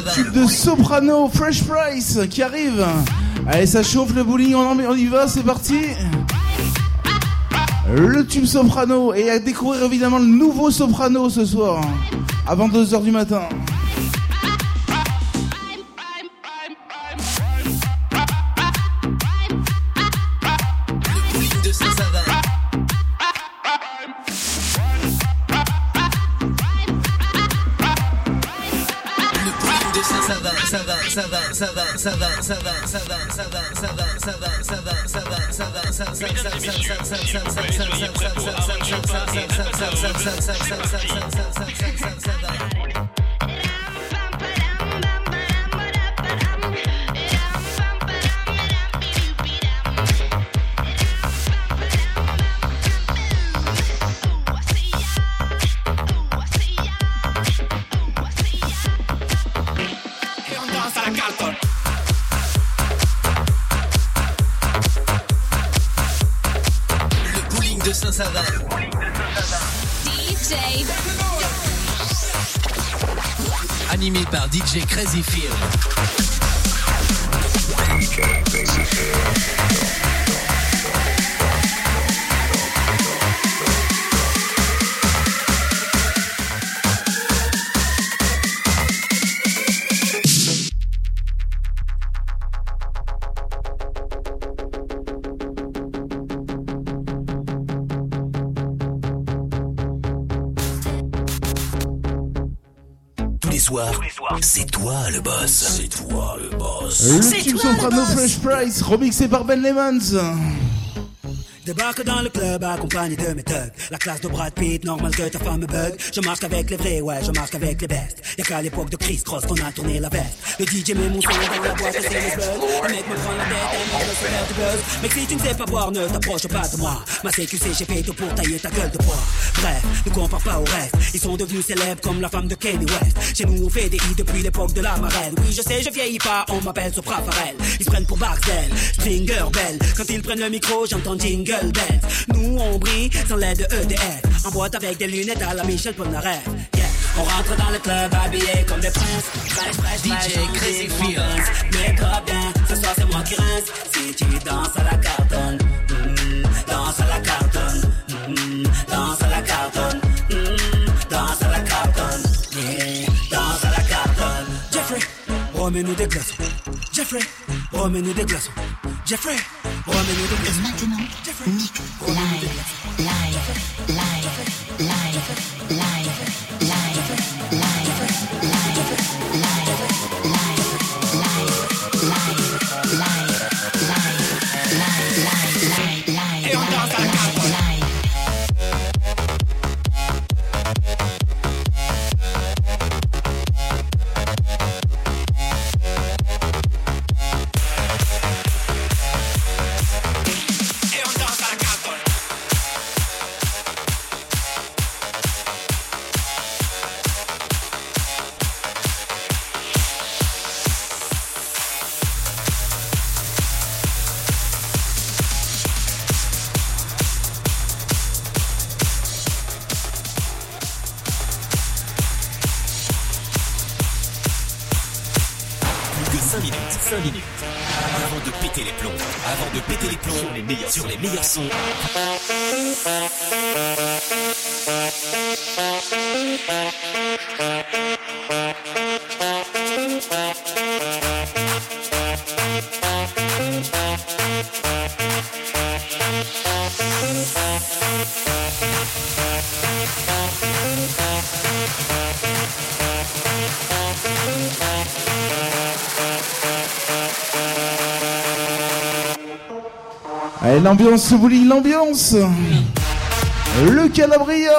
[SPEAKER 5] Tube de Soprano, Fresh Price, qui arrive. Allez, ça chauffe le bowling, on, y va, c'est parti. Le tube Soprano, et à découvrir évidemment le nouveau Soprano ce soir, avant 2h du matin.
[SPEAKER 1] Mesdames
[SPEAKER 9] et
[SPEAKER 1] messieurs,
[SPEAKER 8] DJ
[SPEAKER 1] Crazy Phil.
[SPEAKER 12] Le boss. C'est toi le boss.
[SPEAKER 5] Le tube Soprano, Fresh Price, remixé par Ben Lemons.
[SPEAKER 29] Débarque dans le club accompagné de mes thugs. La classe de Brad Pitt, normal que ta femme me bug. Je marche avec les vrais, ouais, je marche avec les bestes. Y'a qu'à l'époque de Chris Cross qu'on a tourné la veste. Le DJ met mon son dans la boîte c'est les buzz. Le mec me prend la tête, elle me se faire du buzz. Mais si tu ne sais pas boire, ne t'approche pas de moi. Ma CQC, j'ai fait tout pour tailler ta gueule de bois. Bref, ne compare pas au reste. Ils sont devenus célèbres comme la femme de Kanye West. Chez nous, on fait des hits depuis l'époque de la marelle. Oui, je sais, je vieillis pas, on m'appelle Sopra Farel. Ils se prennent pour Barcel, Stringer Bell. Quand ils prennent le micro, j'entends Jingle Bells. Nous, on brille sans l'aide de EDF. En boîte avec des lunettes à la Michel Polnareff. On rentre dans le club habillé comme des princes. Fresh, fresh, fresh,
[SPEAKER 1] DJ Crazy
[SPEAKER 29] qu'on danse. Mets-toi bien, ce soir c'est moi qui rince. Si tu danses à la cartonne, mm, danse à la cartonne, mm, danse à la cartonne, mm, danse à la cartonne, danse à la cartonne. Jeffrey, remets-nous des glaçons. Jeffrey, remets-nous des glaçons. Jeffrey, remets-nous des glaçons.
[SPEAKER 30] Maintenant, mix live,
[SPEAKER 5] l'ambiance se boulie, l'ambiance Le Calabria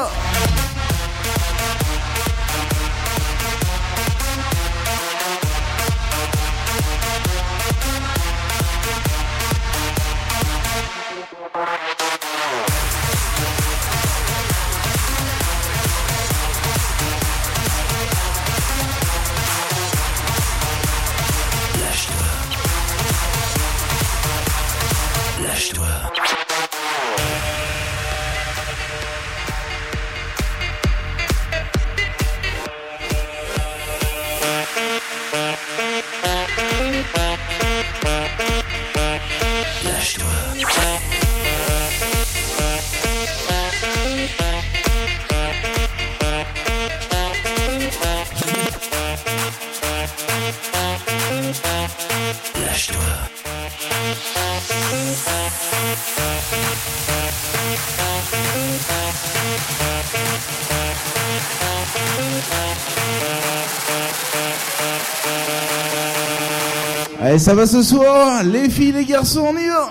[SPEAKER 5] Allez, ça va ce soir Les filles, les garçons, on y va.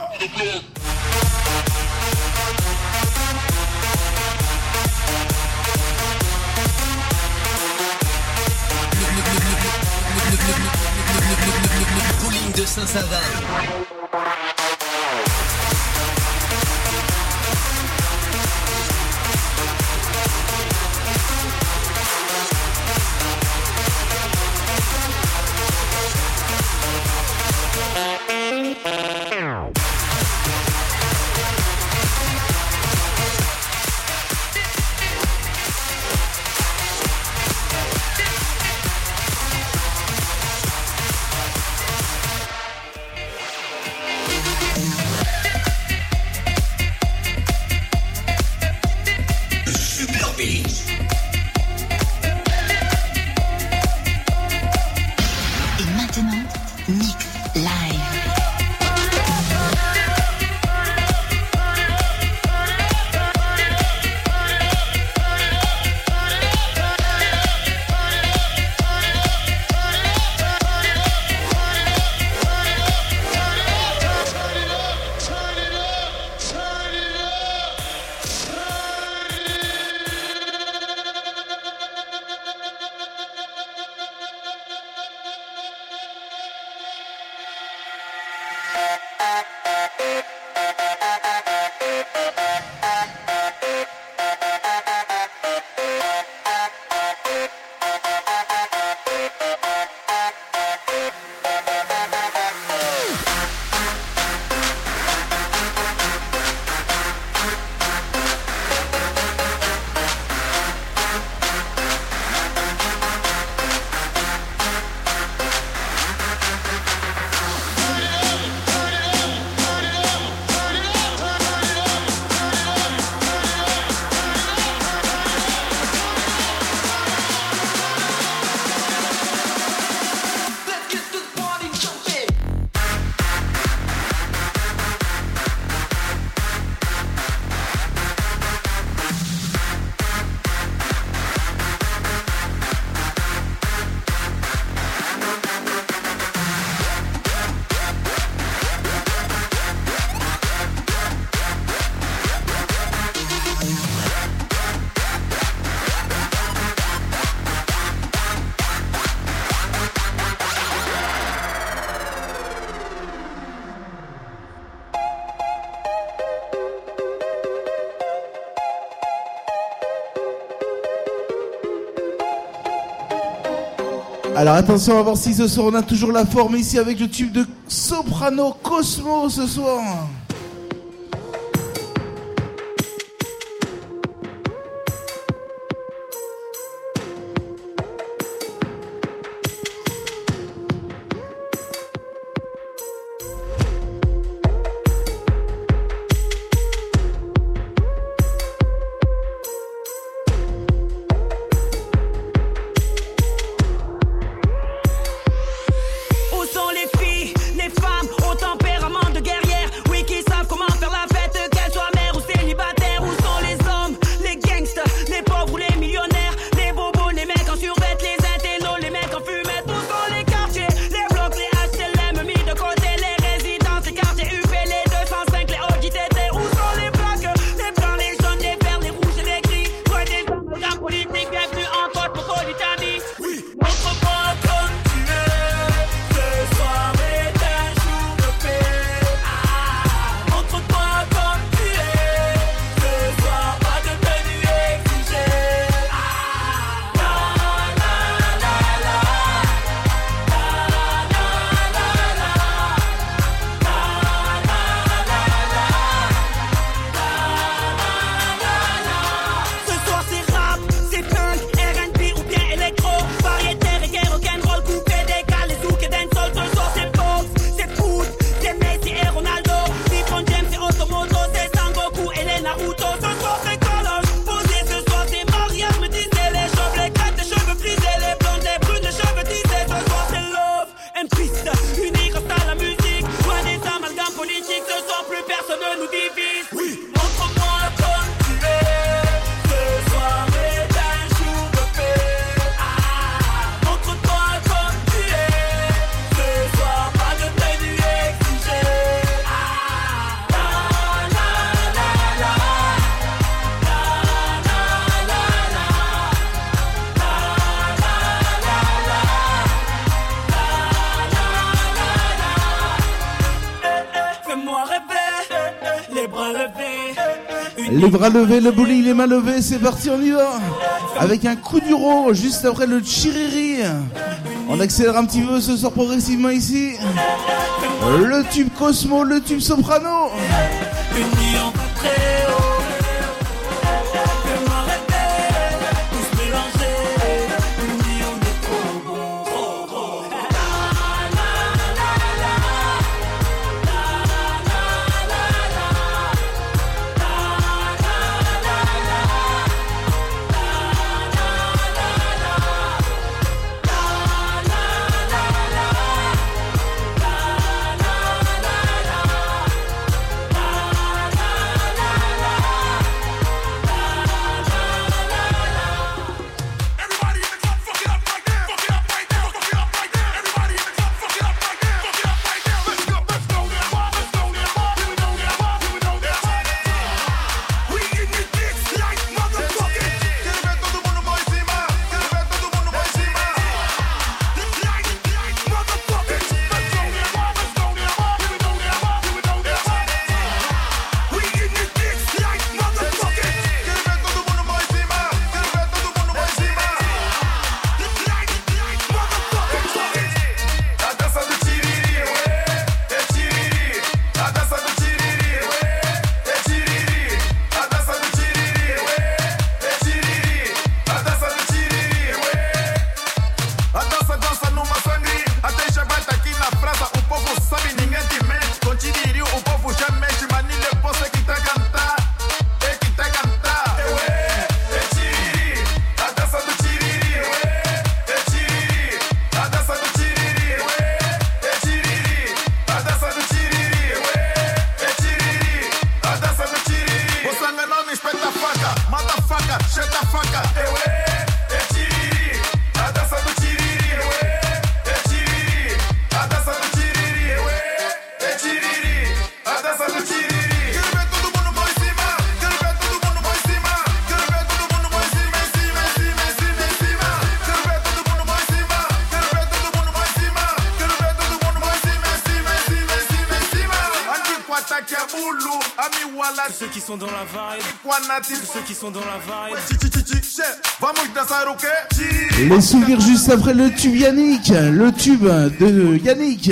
[SPEAKER 5] Alors attention, on va voir si ce soir on a toujours la forme ici avec le tube de Soprano Cosmo ce soir.
[SPEAKER 31] Les bras levés,
[SPEAKER 32] le bowling, les mains levées, c'est parti, on y va Avec un coup d'uro juste après le chiriri. On accélère un petit peu, ce sort progressivement ici. Le tube Cosmo, le tube Soprano.
[SPEAKER 33] dans la vibe. Ceux qui sont dans la vibe.
[SPEAKER 32] Les souvenirs juste après le tube Yannick, le tube de Yannick.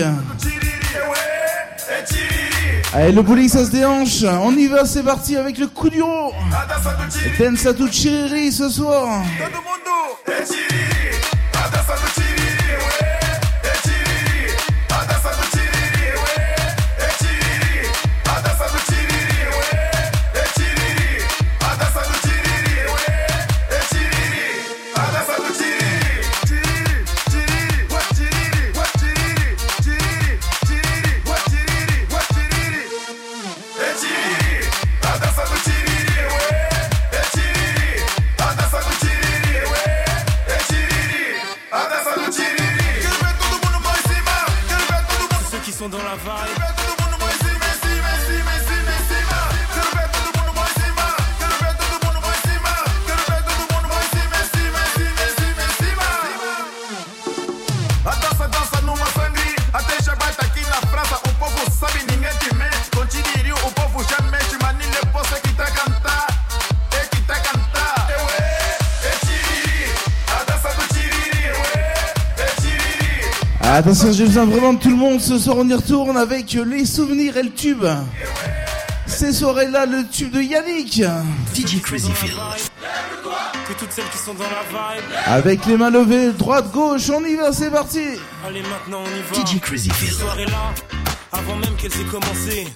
[SPEAKER 32] Allez, le bowling ça se déhanche. On y va, c'est parti avec le coup du
[SPEAKER 5] haut.
[SPEAKER 32] Dance à toute ce soir. Attention, j'ai besoin vraiment de tout le monde. Ce soir, on y retourne avec les souvenirs et le tube. Ces soirées-là, le tube de Yannick.
[SPEAKER 12] DJ Crazy Phil.
[SPEAKER 32] Avec les mains levées, droite, gauche, on y va, c'est parti.
[SPEAKER 33] Allez, maintenant on y va.
[SPEAKER 12] DJ Crazy Phil.
[SPEAKER 33] Cette soirée-là, avant même qu'elle s'est commencée.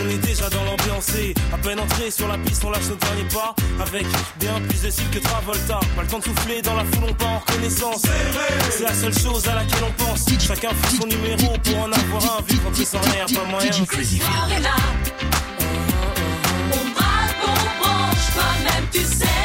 [SPEAKER 33] On est déjà dans l'ambiance et à peine entré sur la piste, on lâche nos derniers pas. Avec bien plus de cibles que Travolta. Pas le temps de souffler dans la foule, on part en reconnaissance. C'est la seule chose à laquelle on pense. Chacun fait son numéro pour en avoir un, vu qu'on sans rien, pas moyen. On braque, on branche, toi-même tu sais.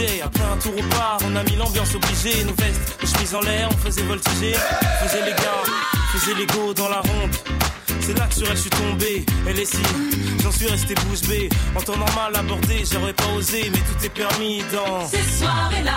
[SPEAKER 33] Après un tour au bar, on a mis l'ambiance obligée. Nos vestes, nos chemises en l'air, on faisait voltiger. Faisait les gars, faisait les go dans la ronde. C'est là que sur elle je suis tombé. Elle est si, j'en suis resté bouche bée. En temps normal abordé, j'aurais pas osé, mais tout est permis dans.
[SPEAKER 34] Ces soirées-là,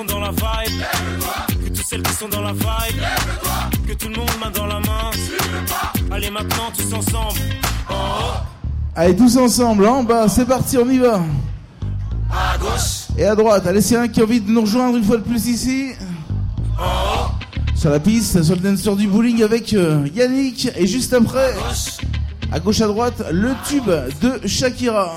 [SPEAKER 33] sont dans la vibe, que toutes celles qui sont dans la vibe, que tout le monde main dans la main. Allez maintenant tous ensemble.
[SPEAKER 5] Allez, tous ensemble, en bas, c'est parti, on y va.
[SPEAKER 33] à gauche,
[SPEAKER 5] Et à droite, allez, s'il y en a qui a envie de nous rejoindre une fois de plus ici. Sur la piste, sur le dancer du bowling avec euh, Yannick. Et juste après, à gauche, à droite, le tube de Shakira.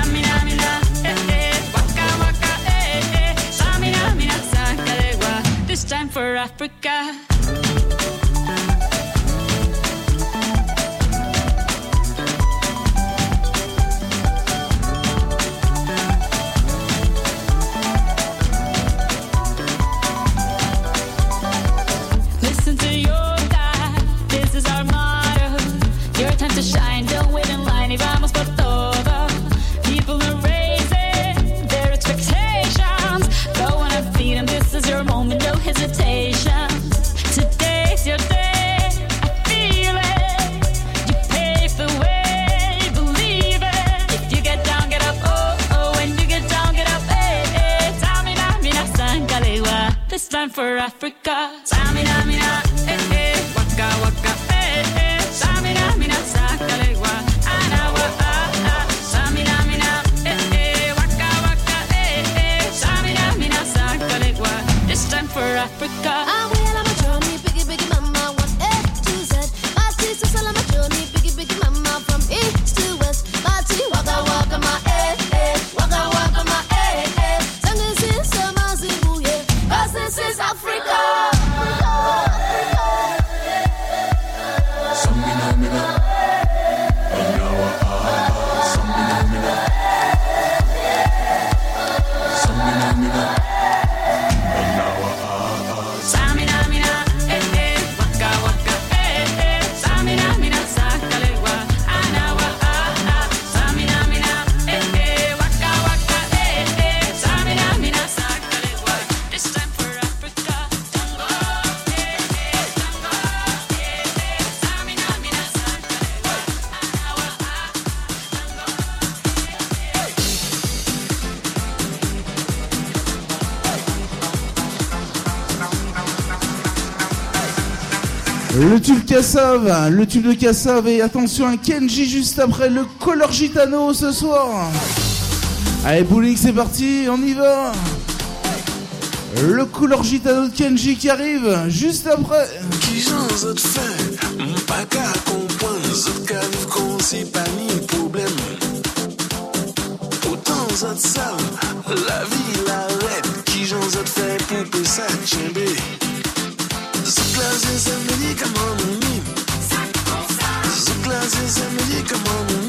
[SPEAKER 35] Africa.
[SPEAKER 36] Le tube de Cassave et attention un Kenji juste après le Color Gitano ce soir. Allez bowling c'est parti, on y va. Le Color Gitano de Kenji qui arrive juste après.
[SPEAKER 37] Qui La vie l'arrête Qui j'en fait pour que ça Zot la c'est médicament chances, aimez-y comme
[SPEAKER 36] on.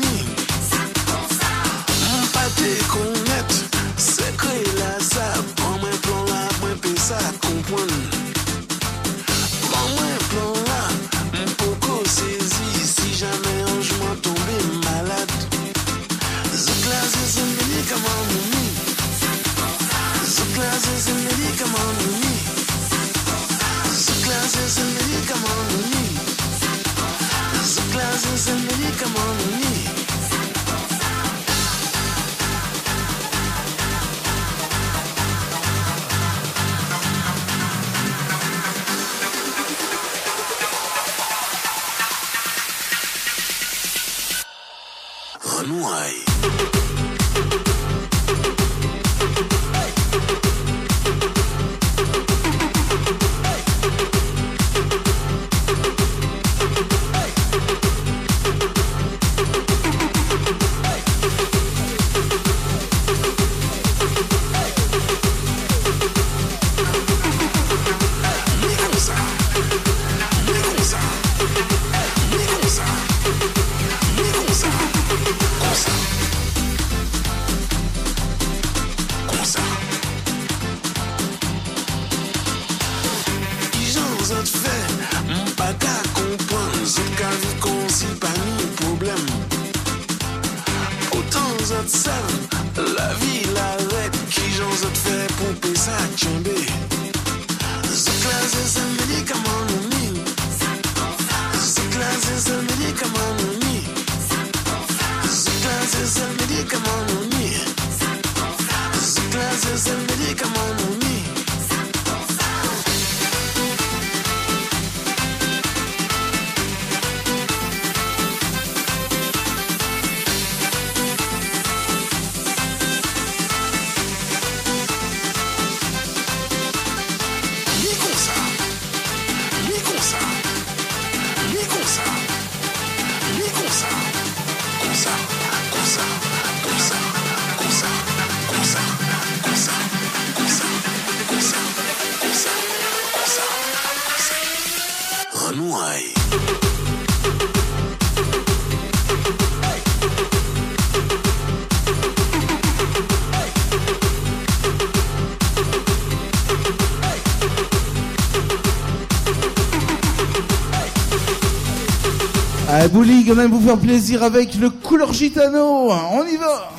[SPEAKER 36] Faire plaisir avec le Color Gitano. On y va.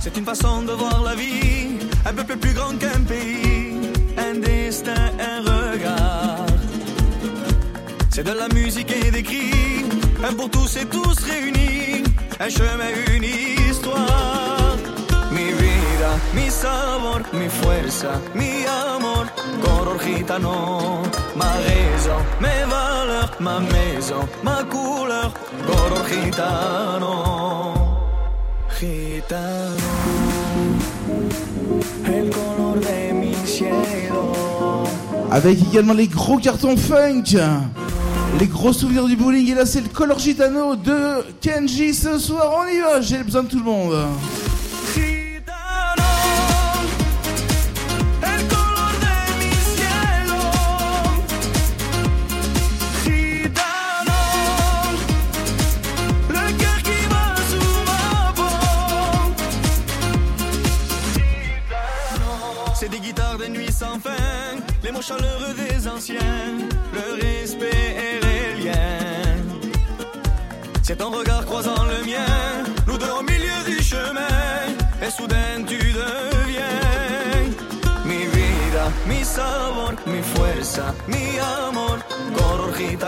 [SPEAKER 10] C'est une façon de voir la vie, un peuple plus grand qu'un pays, un destin, un regard. C'est de la musique et des cris, un pour tous et tous réunis, un chemin, une histoire. Mi vida, mi sabor, mi fuerza, mi amor, color gitano, ma raison, mes valeurs, ma maison, ma couleur, gitano. Gitano, el color de mi cielo.
[SPEAKER 36] Avec également les gros cartons funk. Les gros souvenirs du bowling. Et là, c'est le Color Gitano de Kenji ce soir. On y va. J'ai besoin de tout le monde.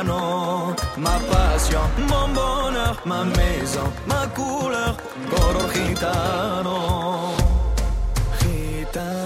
[SPEAKER 10] Ma passion, mon bonheur, ma maison, ma couleur, color gitano, gitano,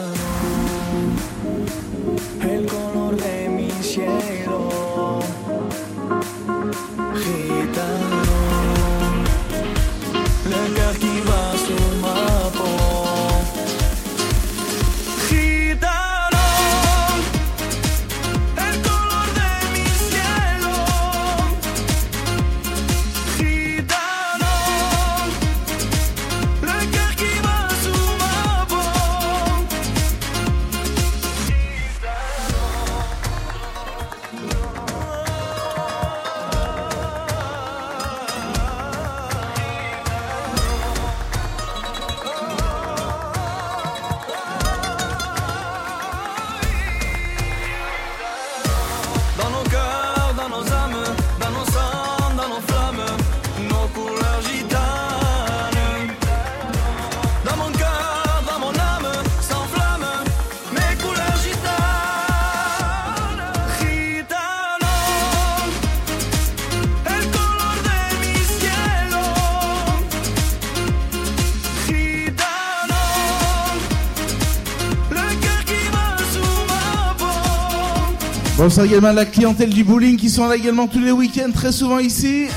[SPEAKER 5] Bonsoir également à la clientèle du bowling qui sont là également tous les week-ends, très souvent ici.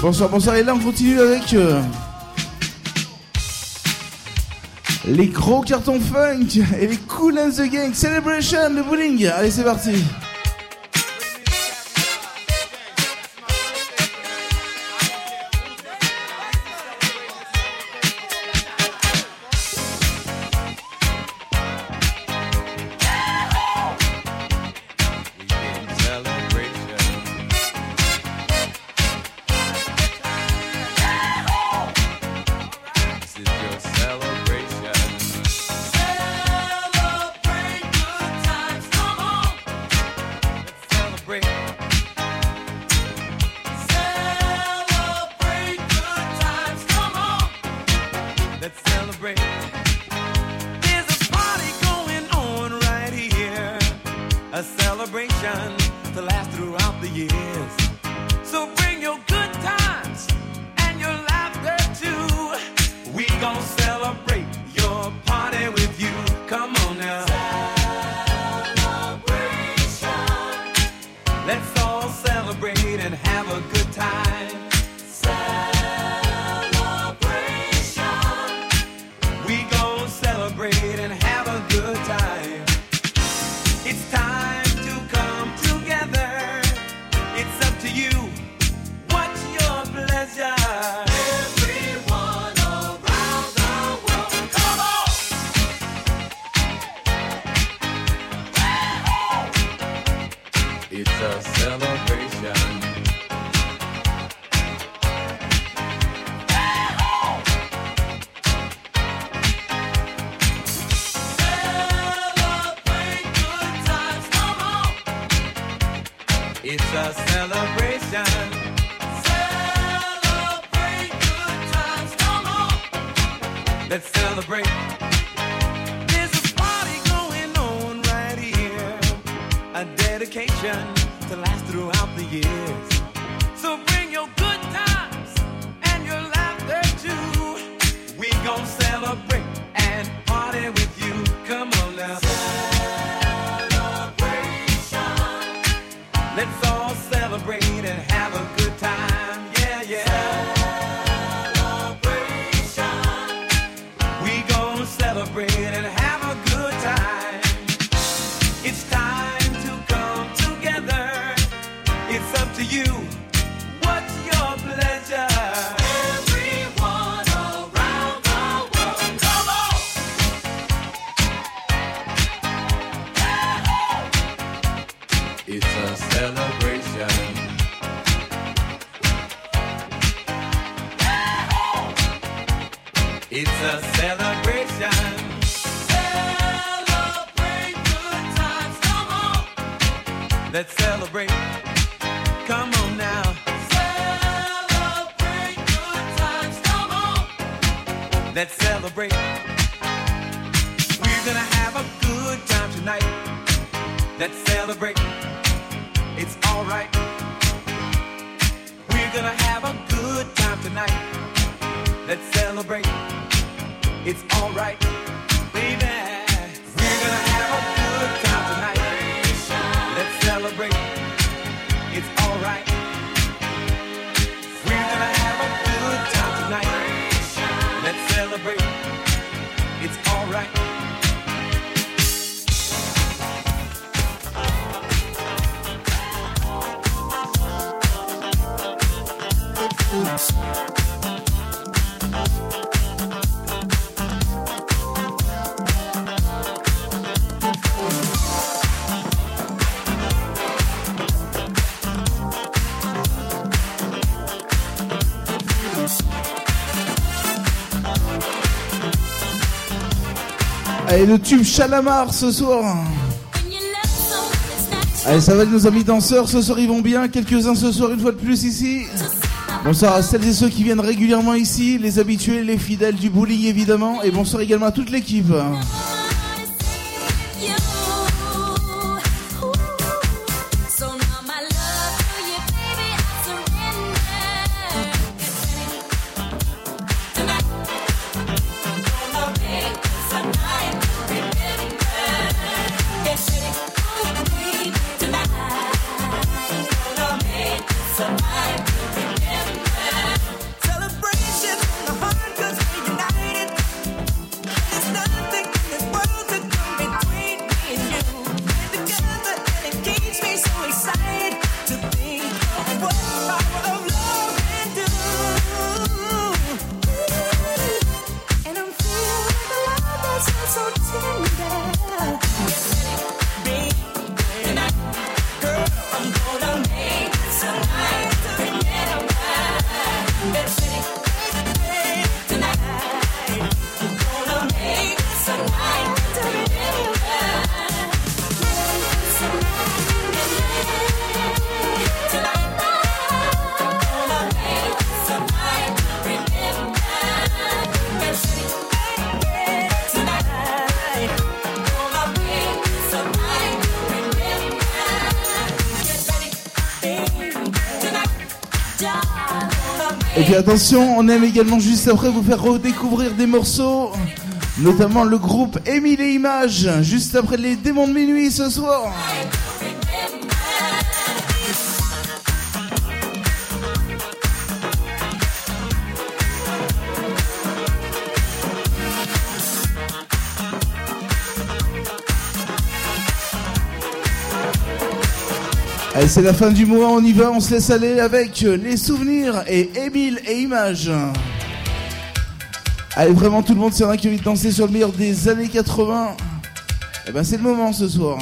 [SPEAKER 5] Bonsoir, bonsoir. Et là, on continue avec euh, les gros cartons funk et les Cool and the Gang Celebration de bowling. Allez, c'est parti. Et le tube Chalamar ce soir. Allez, ça va nos amis danseurs ce soir ils vont bien. Quelques-uns ce soir une fois de plus ici. Bonsoir à celles et ceux qui viennent régulièrement ici, les habitués, les fidèles du bowling évidemment. Et bonsoir également à toute l'équipe. Attention, on aime également juste après vous faire redécouvrir des morceaux, notamment le groupe Émile et Images, juste après les démons de minuit ce soir. c'est la fin du mois, on y va, on se laisse aller avec euh, les souvenirs et Émile et Images. Allez, vraiment, tout le monde, c'est un qui a envie de danser sur le meilleur des années 80. Et eh ben, c'est le moment ce soir.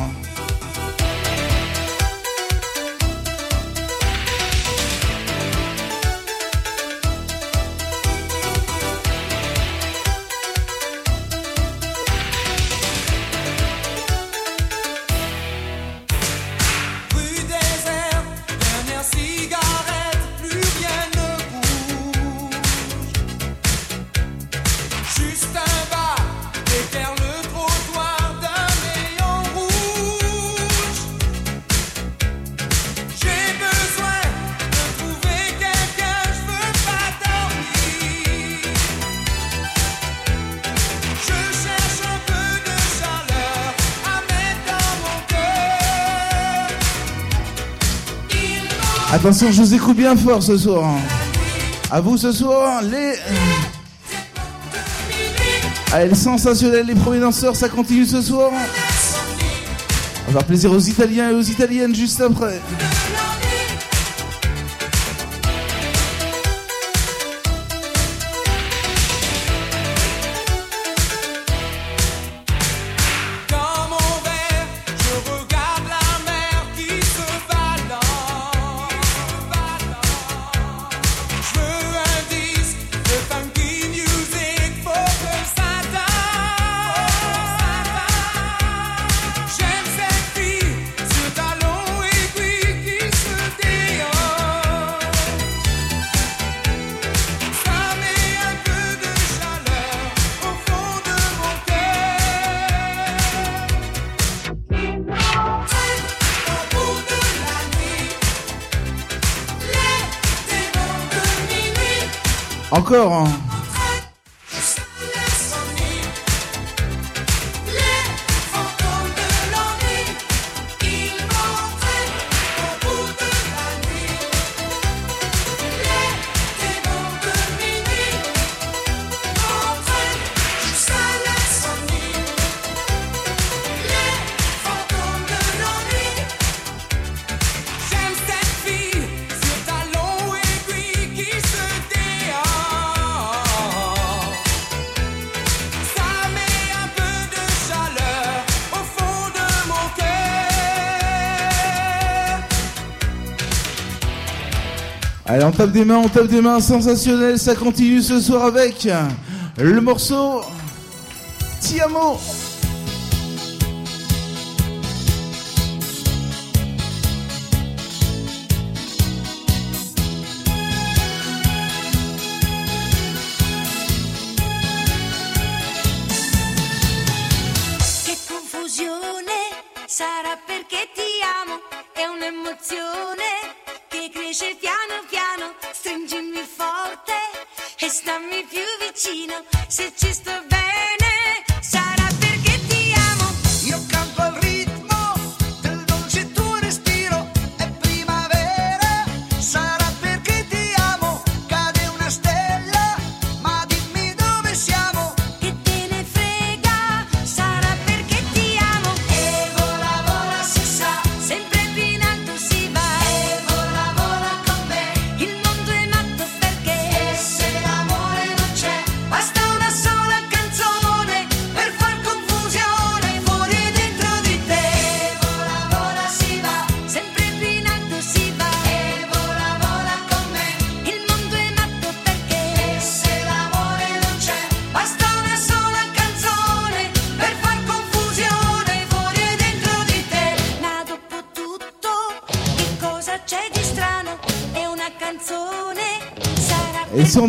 [SPEAKER 19] façon, je
[SPEAKER 5] vous écoute bien fort ce soir. Hein. À vous ce soir, les. Euh, ah, elle sensationnelle, les premiers danseurs, ça continue ce soir. On va faire plaisir aux Italiens et aux Italiennes juste après. encore. Hein. tape des mains, on tape des mains, sensationnel, ça continue ce soir avec le morceau Tiamo.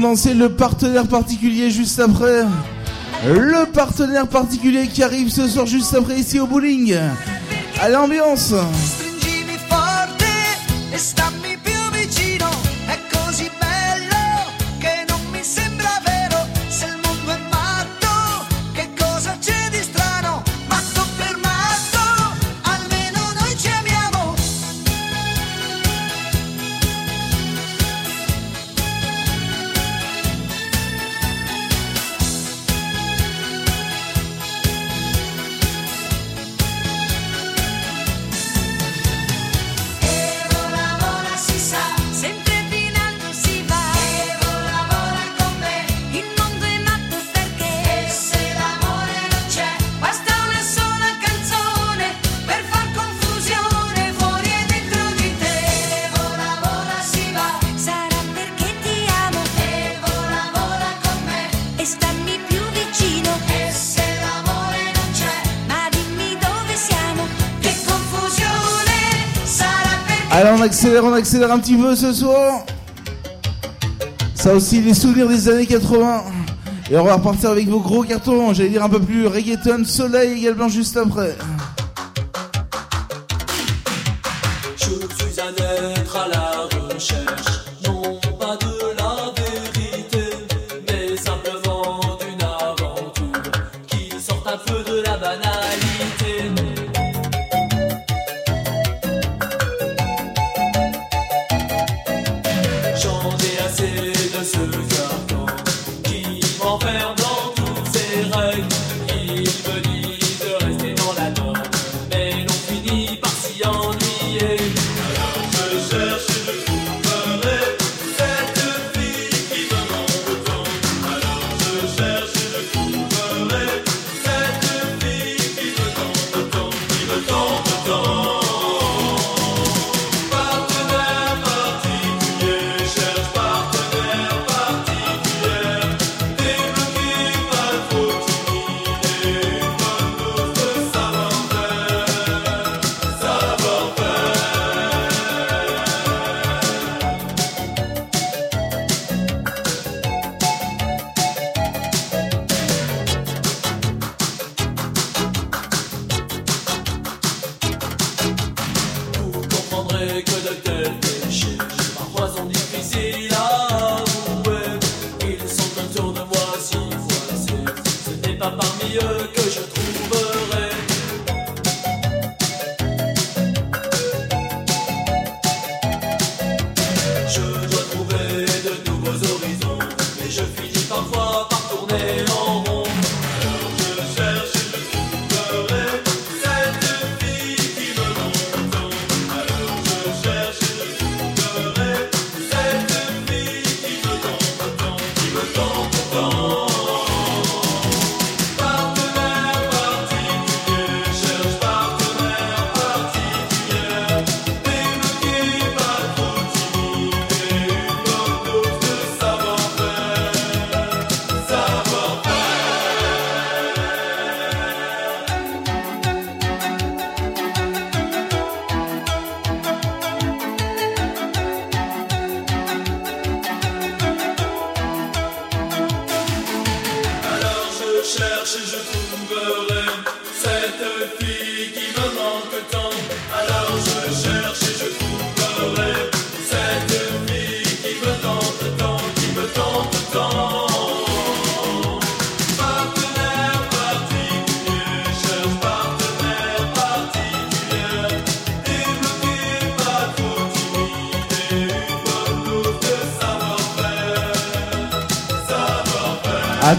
[SPEAKER 5] annoncer le partenaire particulier juste après. Le partenaire particulier qui arrive ce soir juste après ici au bowling.
[SPEAKER 38] À l'ambiance. accélère, on accélère un petit peu ce soir. Ça aussi, les souvenirs des années 80. Et on va repartir avec vos gros cartons, j'allais dire un peu plus reggaeton, soleil également juste après.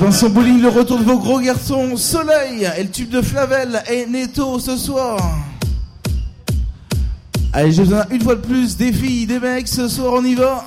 [SPEAKER 38] Vincent Bowling, le retour de vos gros garçons, Soleil et le tube de Flavel et Neto ce soir. Allez, je vous une fois de plus des filles, des mecs, ce soir on y va.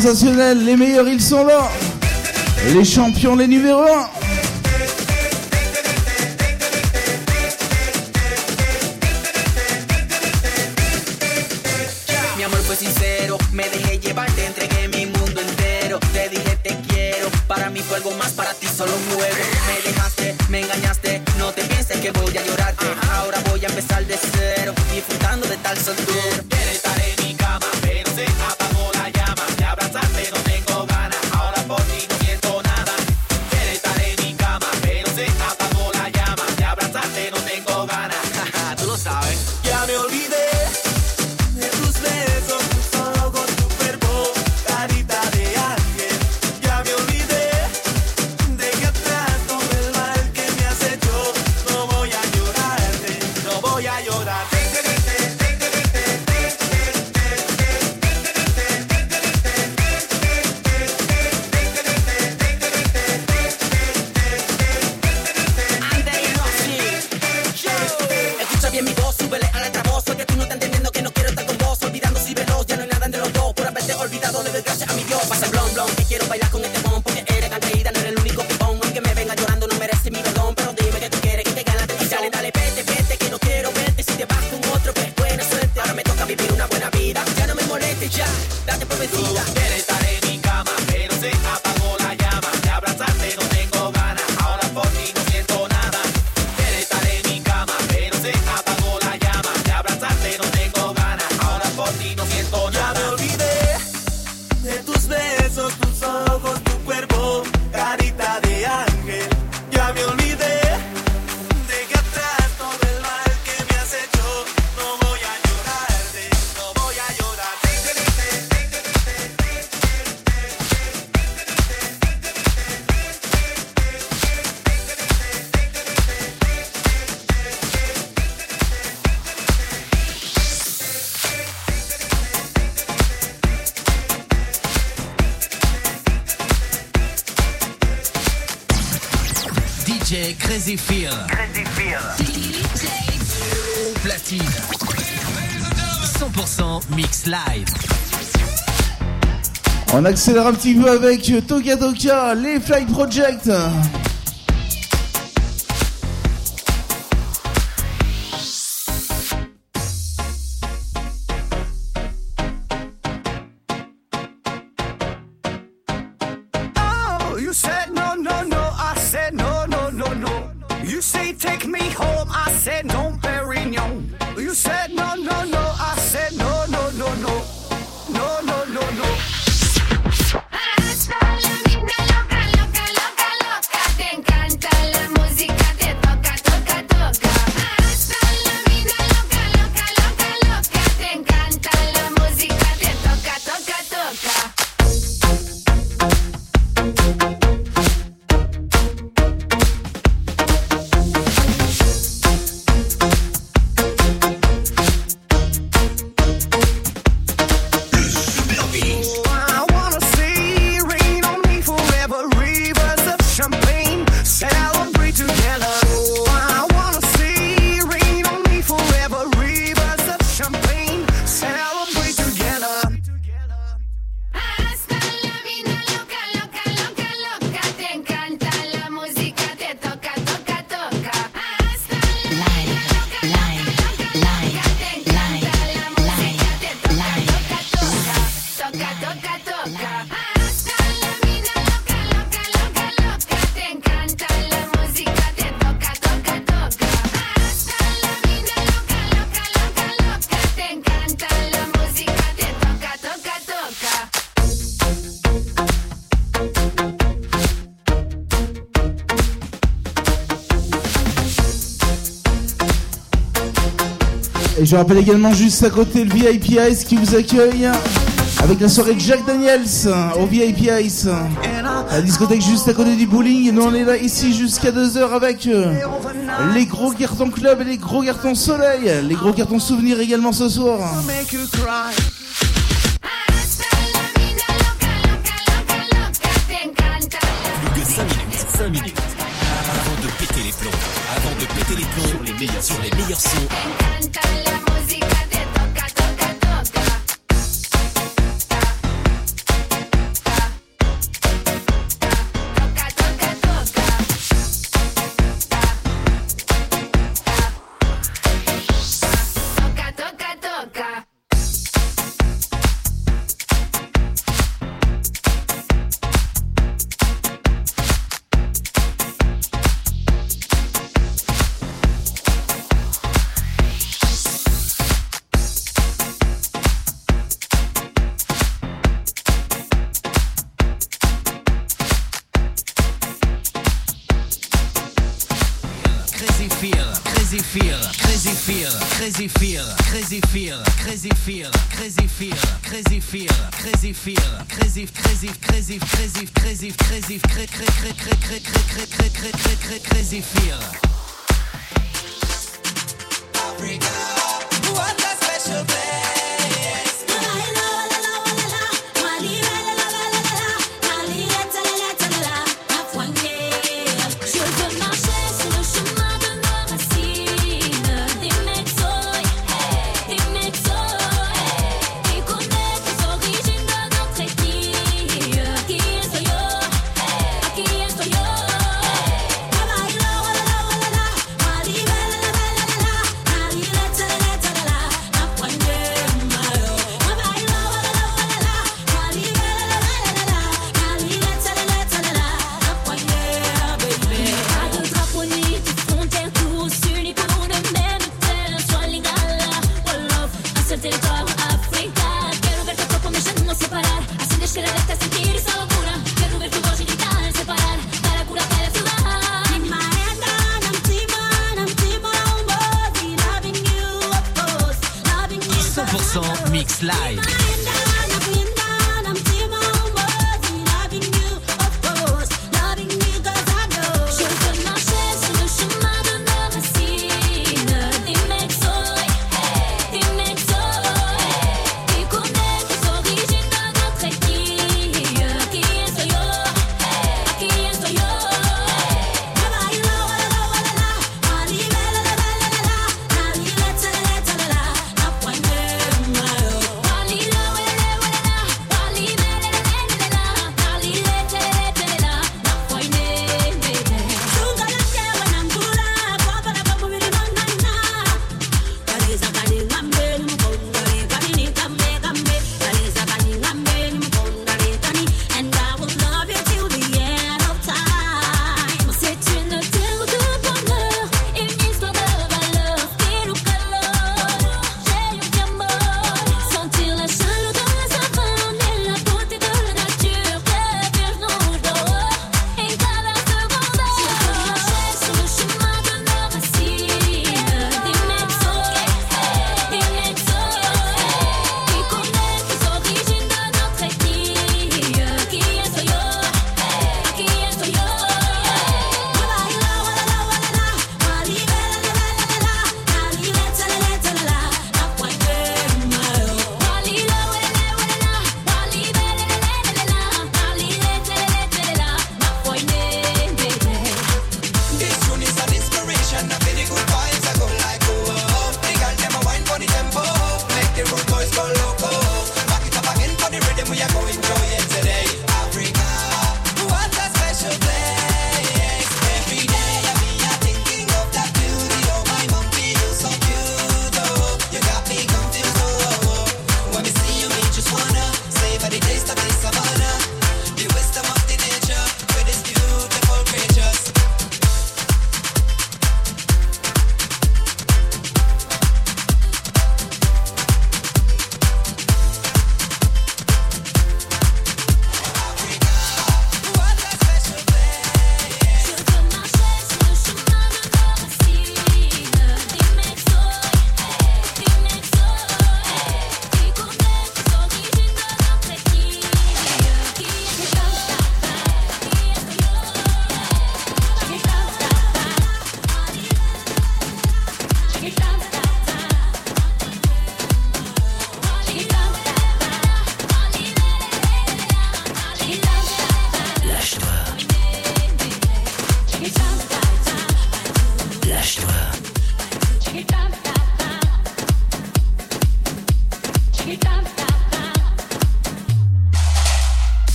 [SPEAKER 8] sensationnel, les meilleurs ils sont là. Les champions, les numéros 1. On accélère un petit peu avec Tokadoka, les Fly Project. je rappelle également juste à côté le VIP Ice qui vous accueille avec la soirée de Jack Daniels au VIP Ice.
[SPEAKER 5] La discothèque juste à côté du bowling nous on est là ici jusqu'à 2h avec euh, les gros cartons club et les gros cartons soleil, les gros cartons souvenirs également ce soir.
[SPEAKER 1] Feel, crazy feel, crazy feel, crazy feel, crazy feel, crazy feel, crazy feel, crazy, crazy, crazy, crazy, crazy, crazy, cra- cra- cra-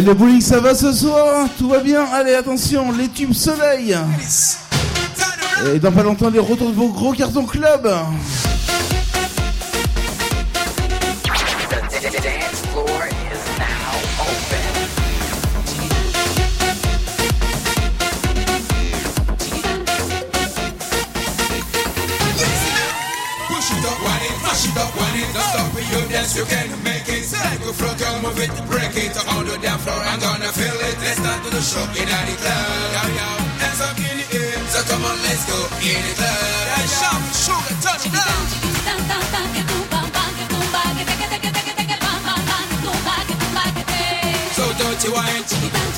[SPEAKER 19] Allez, le bowling, ça va ce soir Tout va bien Allez, attention, les tubes soleil Et dans pas longtemps, les retours de vos gros cartons club
[SPEAKER 39] a flow, come move it, break it on the damn floor. I'm gonna feel it. Let's start to the show in the club. Yo, yo, dance up in the air. So come on, let's go in the club. Hey, shout, sugar, touch it down. So don't you whine.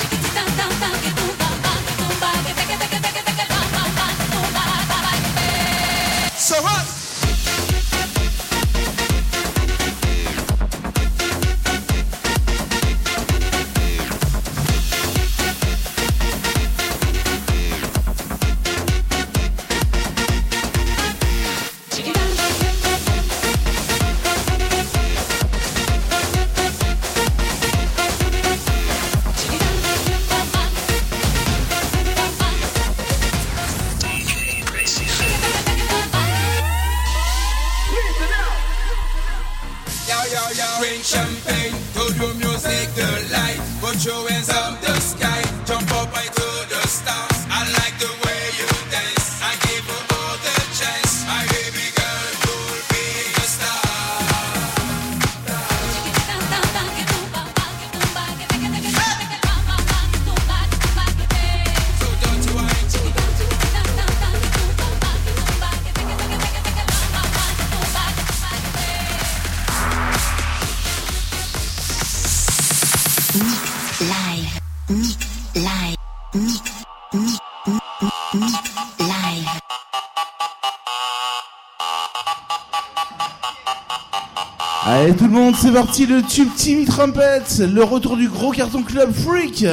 [SPEAKER 19] C'est parti, le tube Timmy Trumpet, le retour du gros carton club Freak.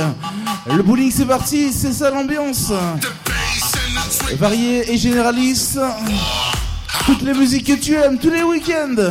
[SPEAKER 19] Le bowling c'est parti, c'est ça l'ambiance. Varié et généraliste. Toutes les musiques que tu aimes, tous les week-ends.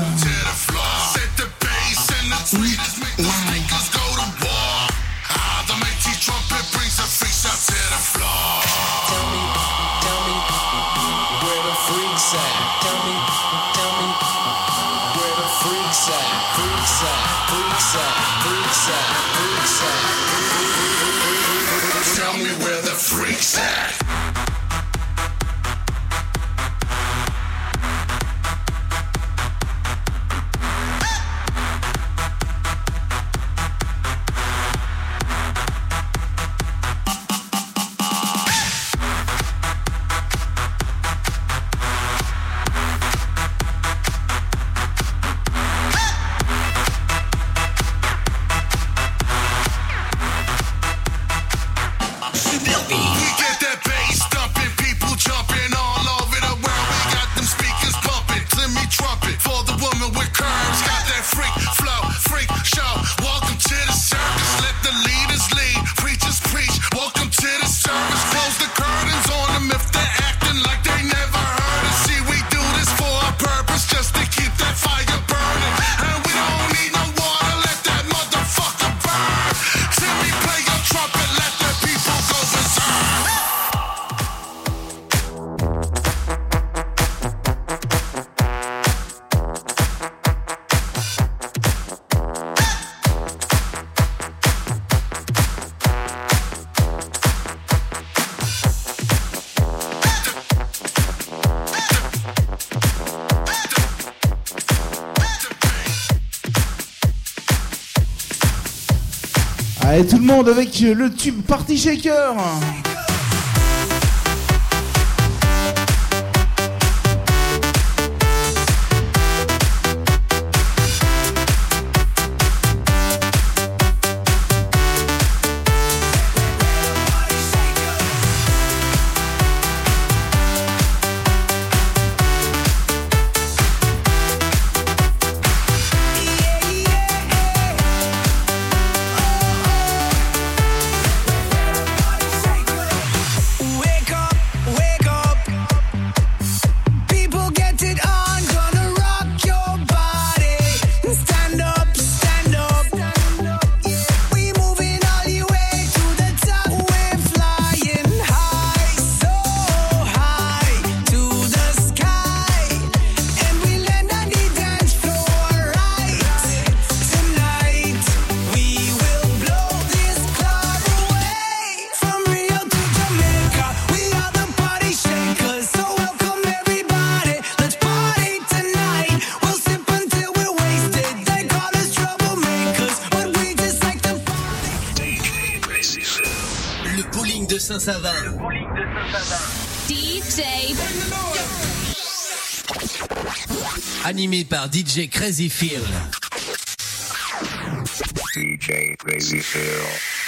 [SPEAKER 19] Avec le tube Party Shaker.
[SPEAKER 1] DJ Crazy Phil.
[SPEAKER 40] DJ Crazy Phil.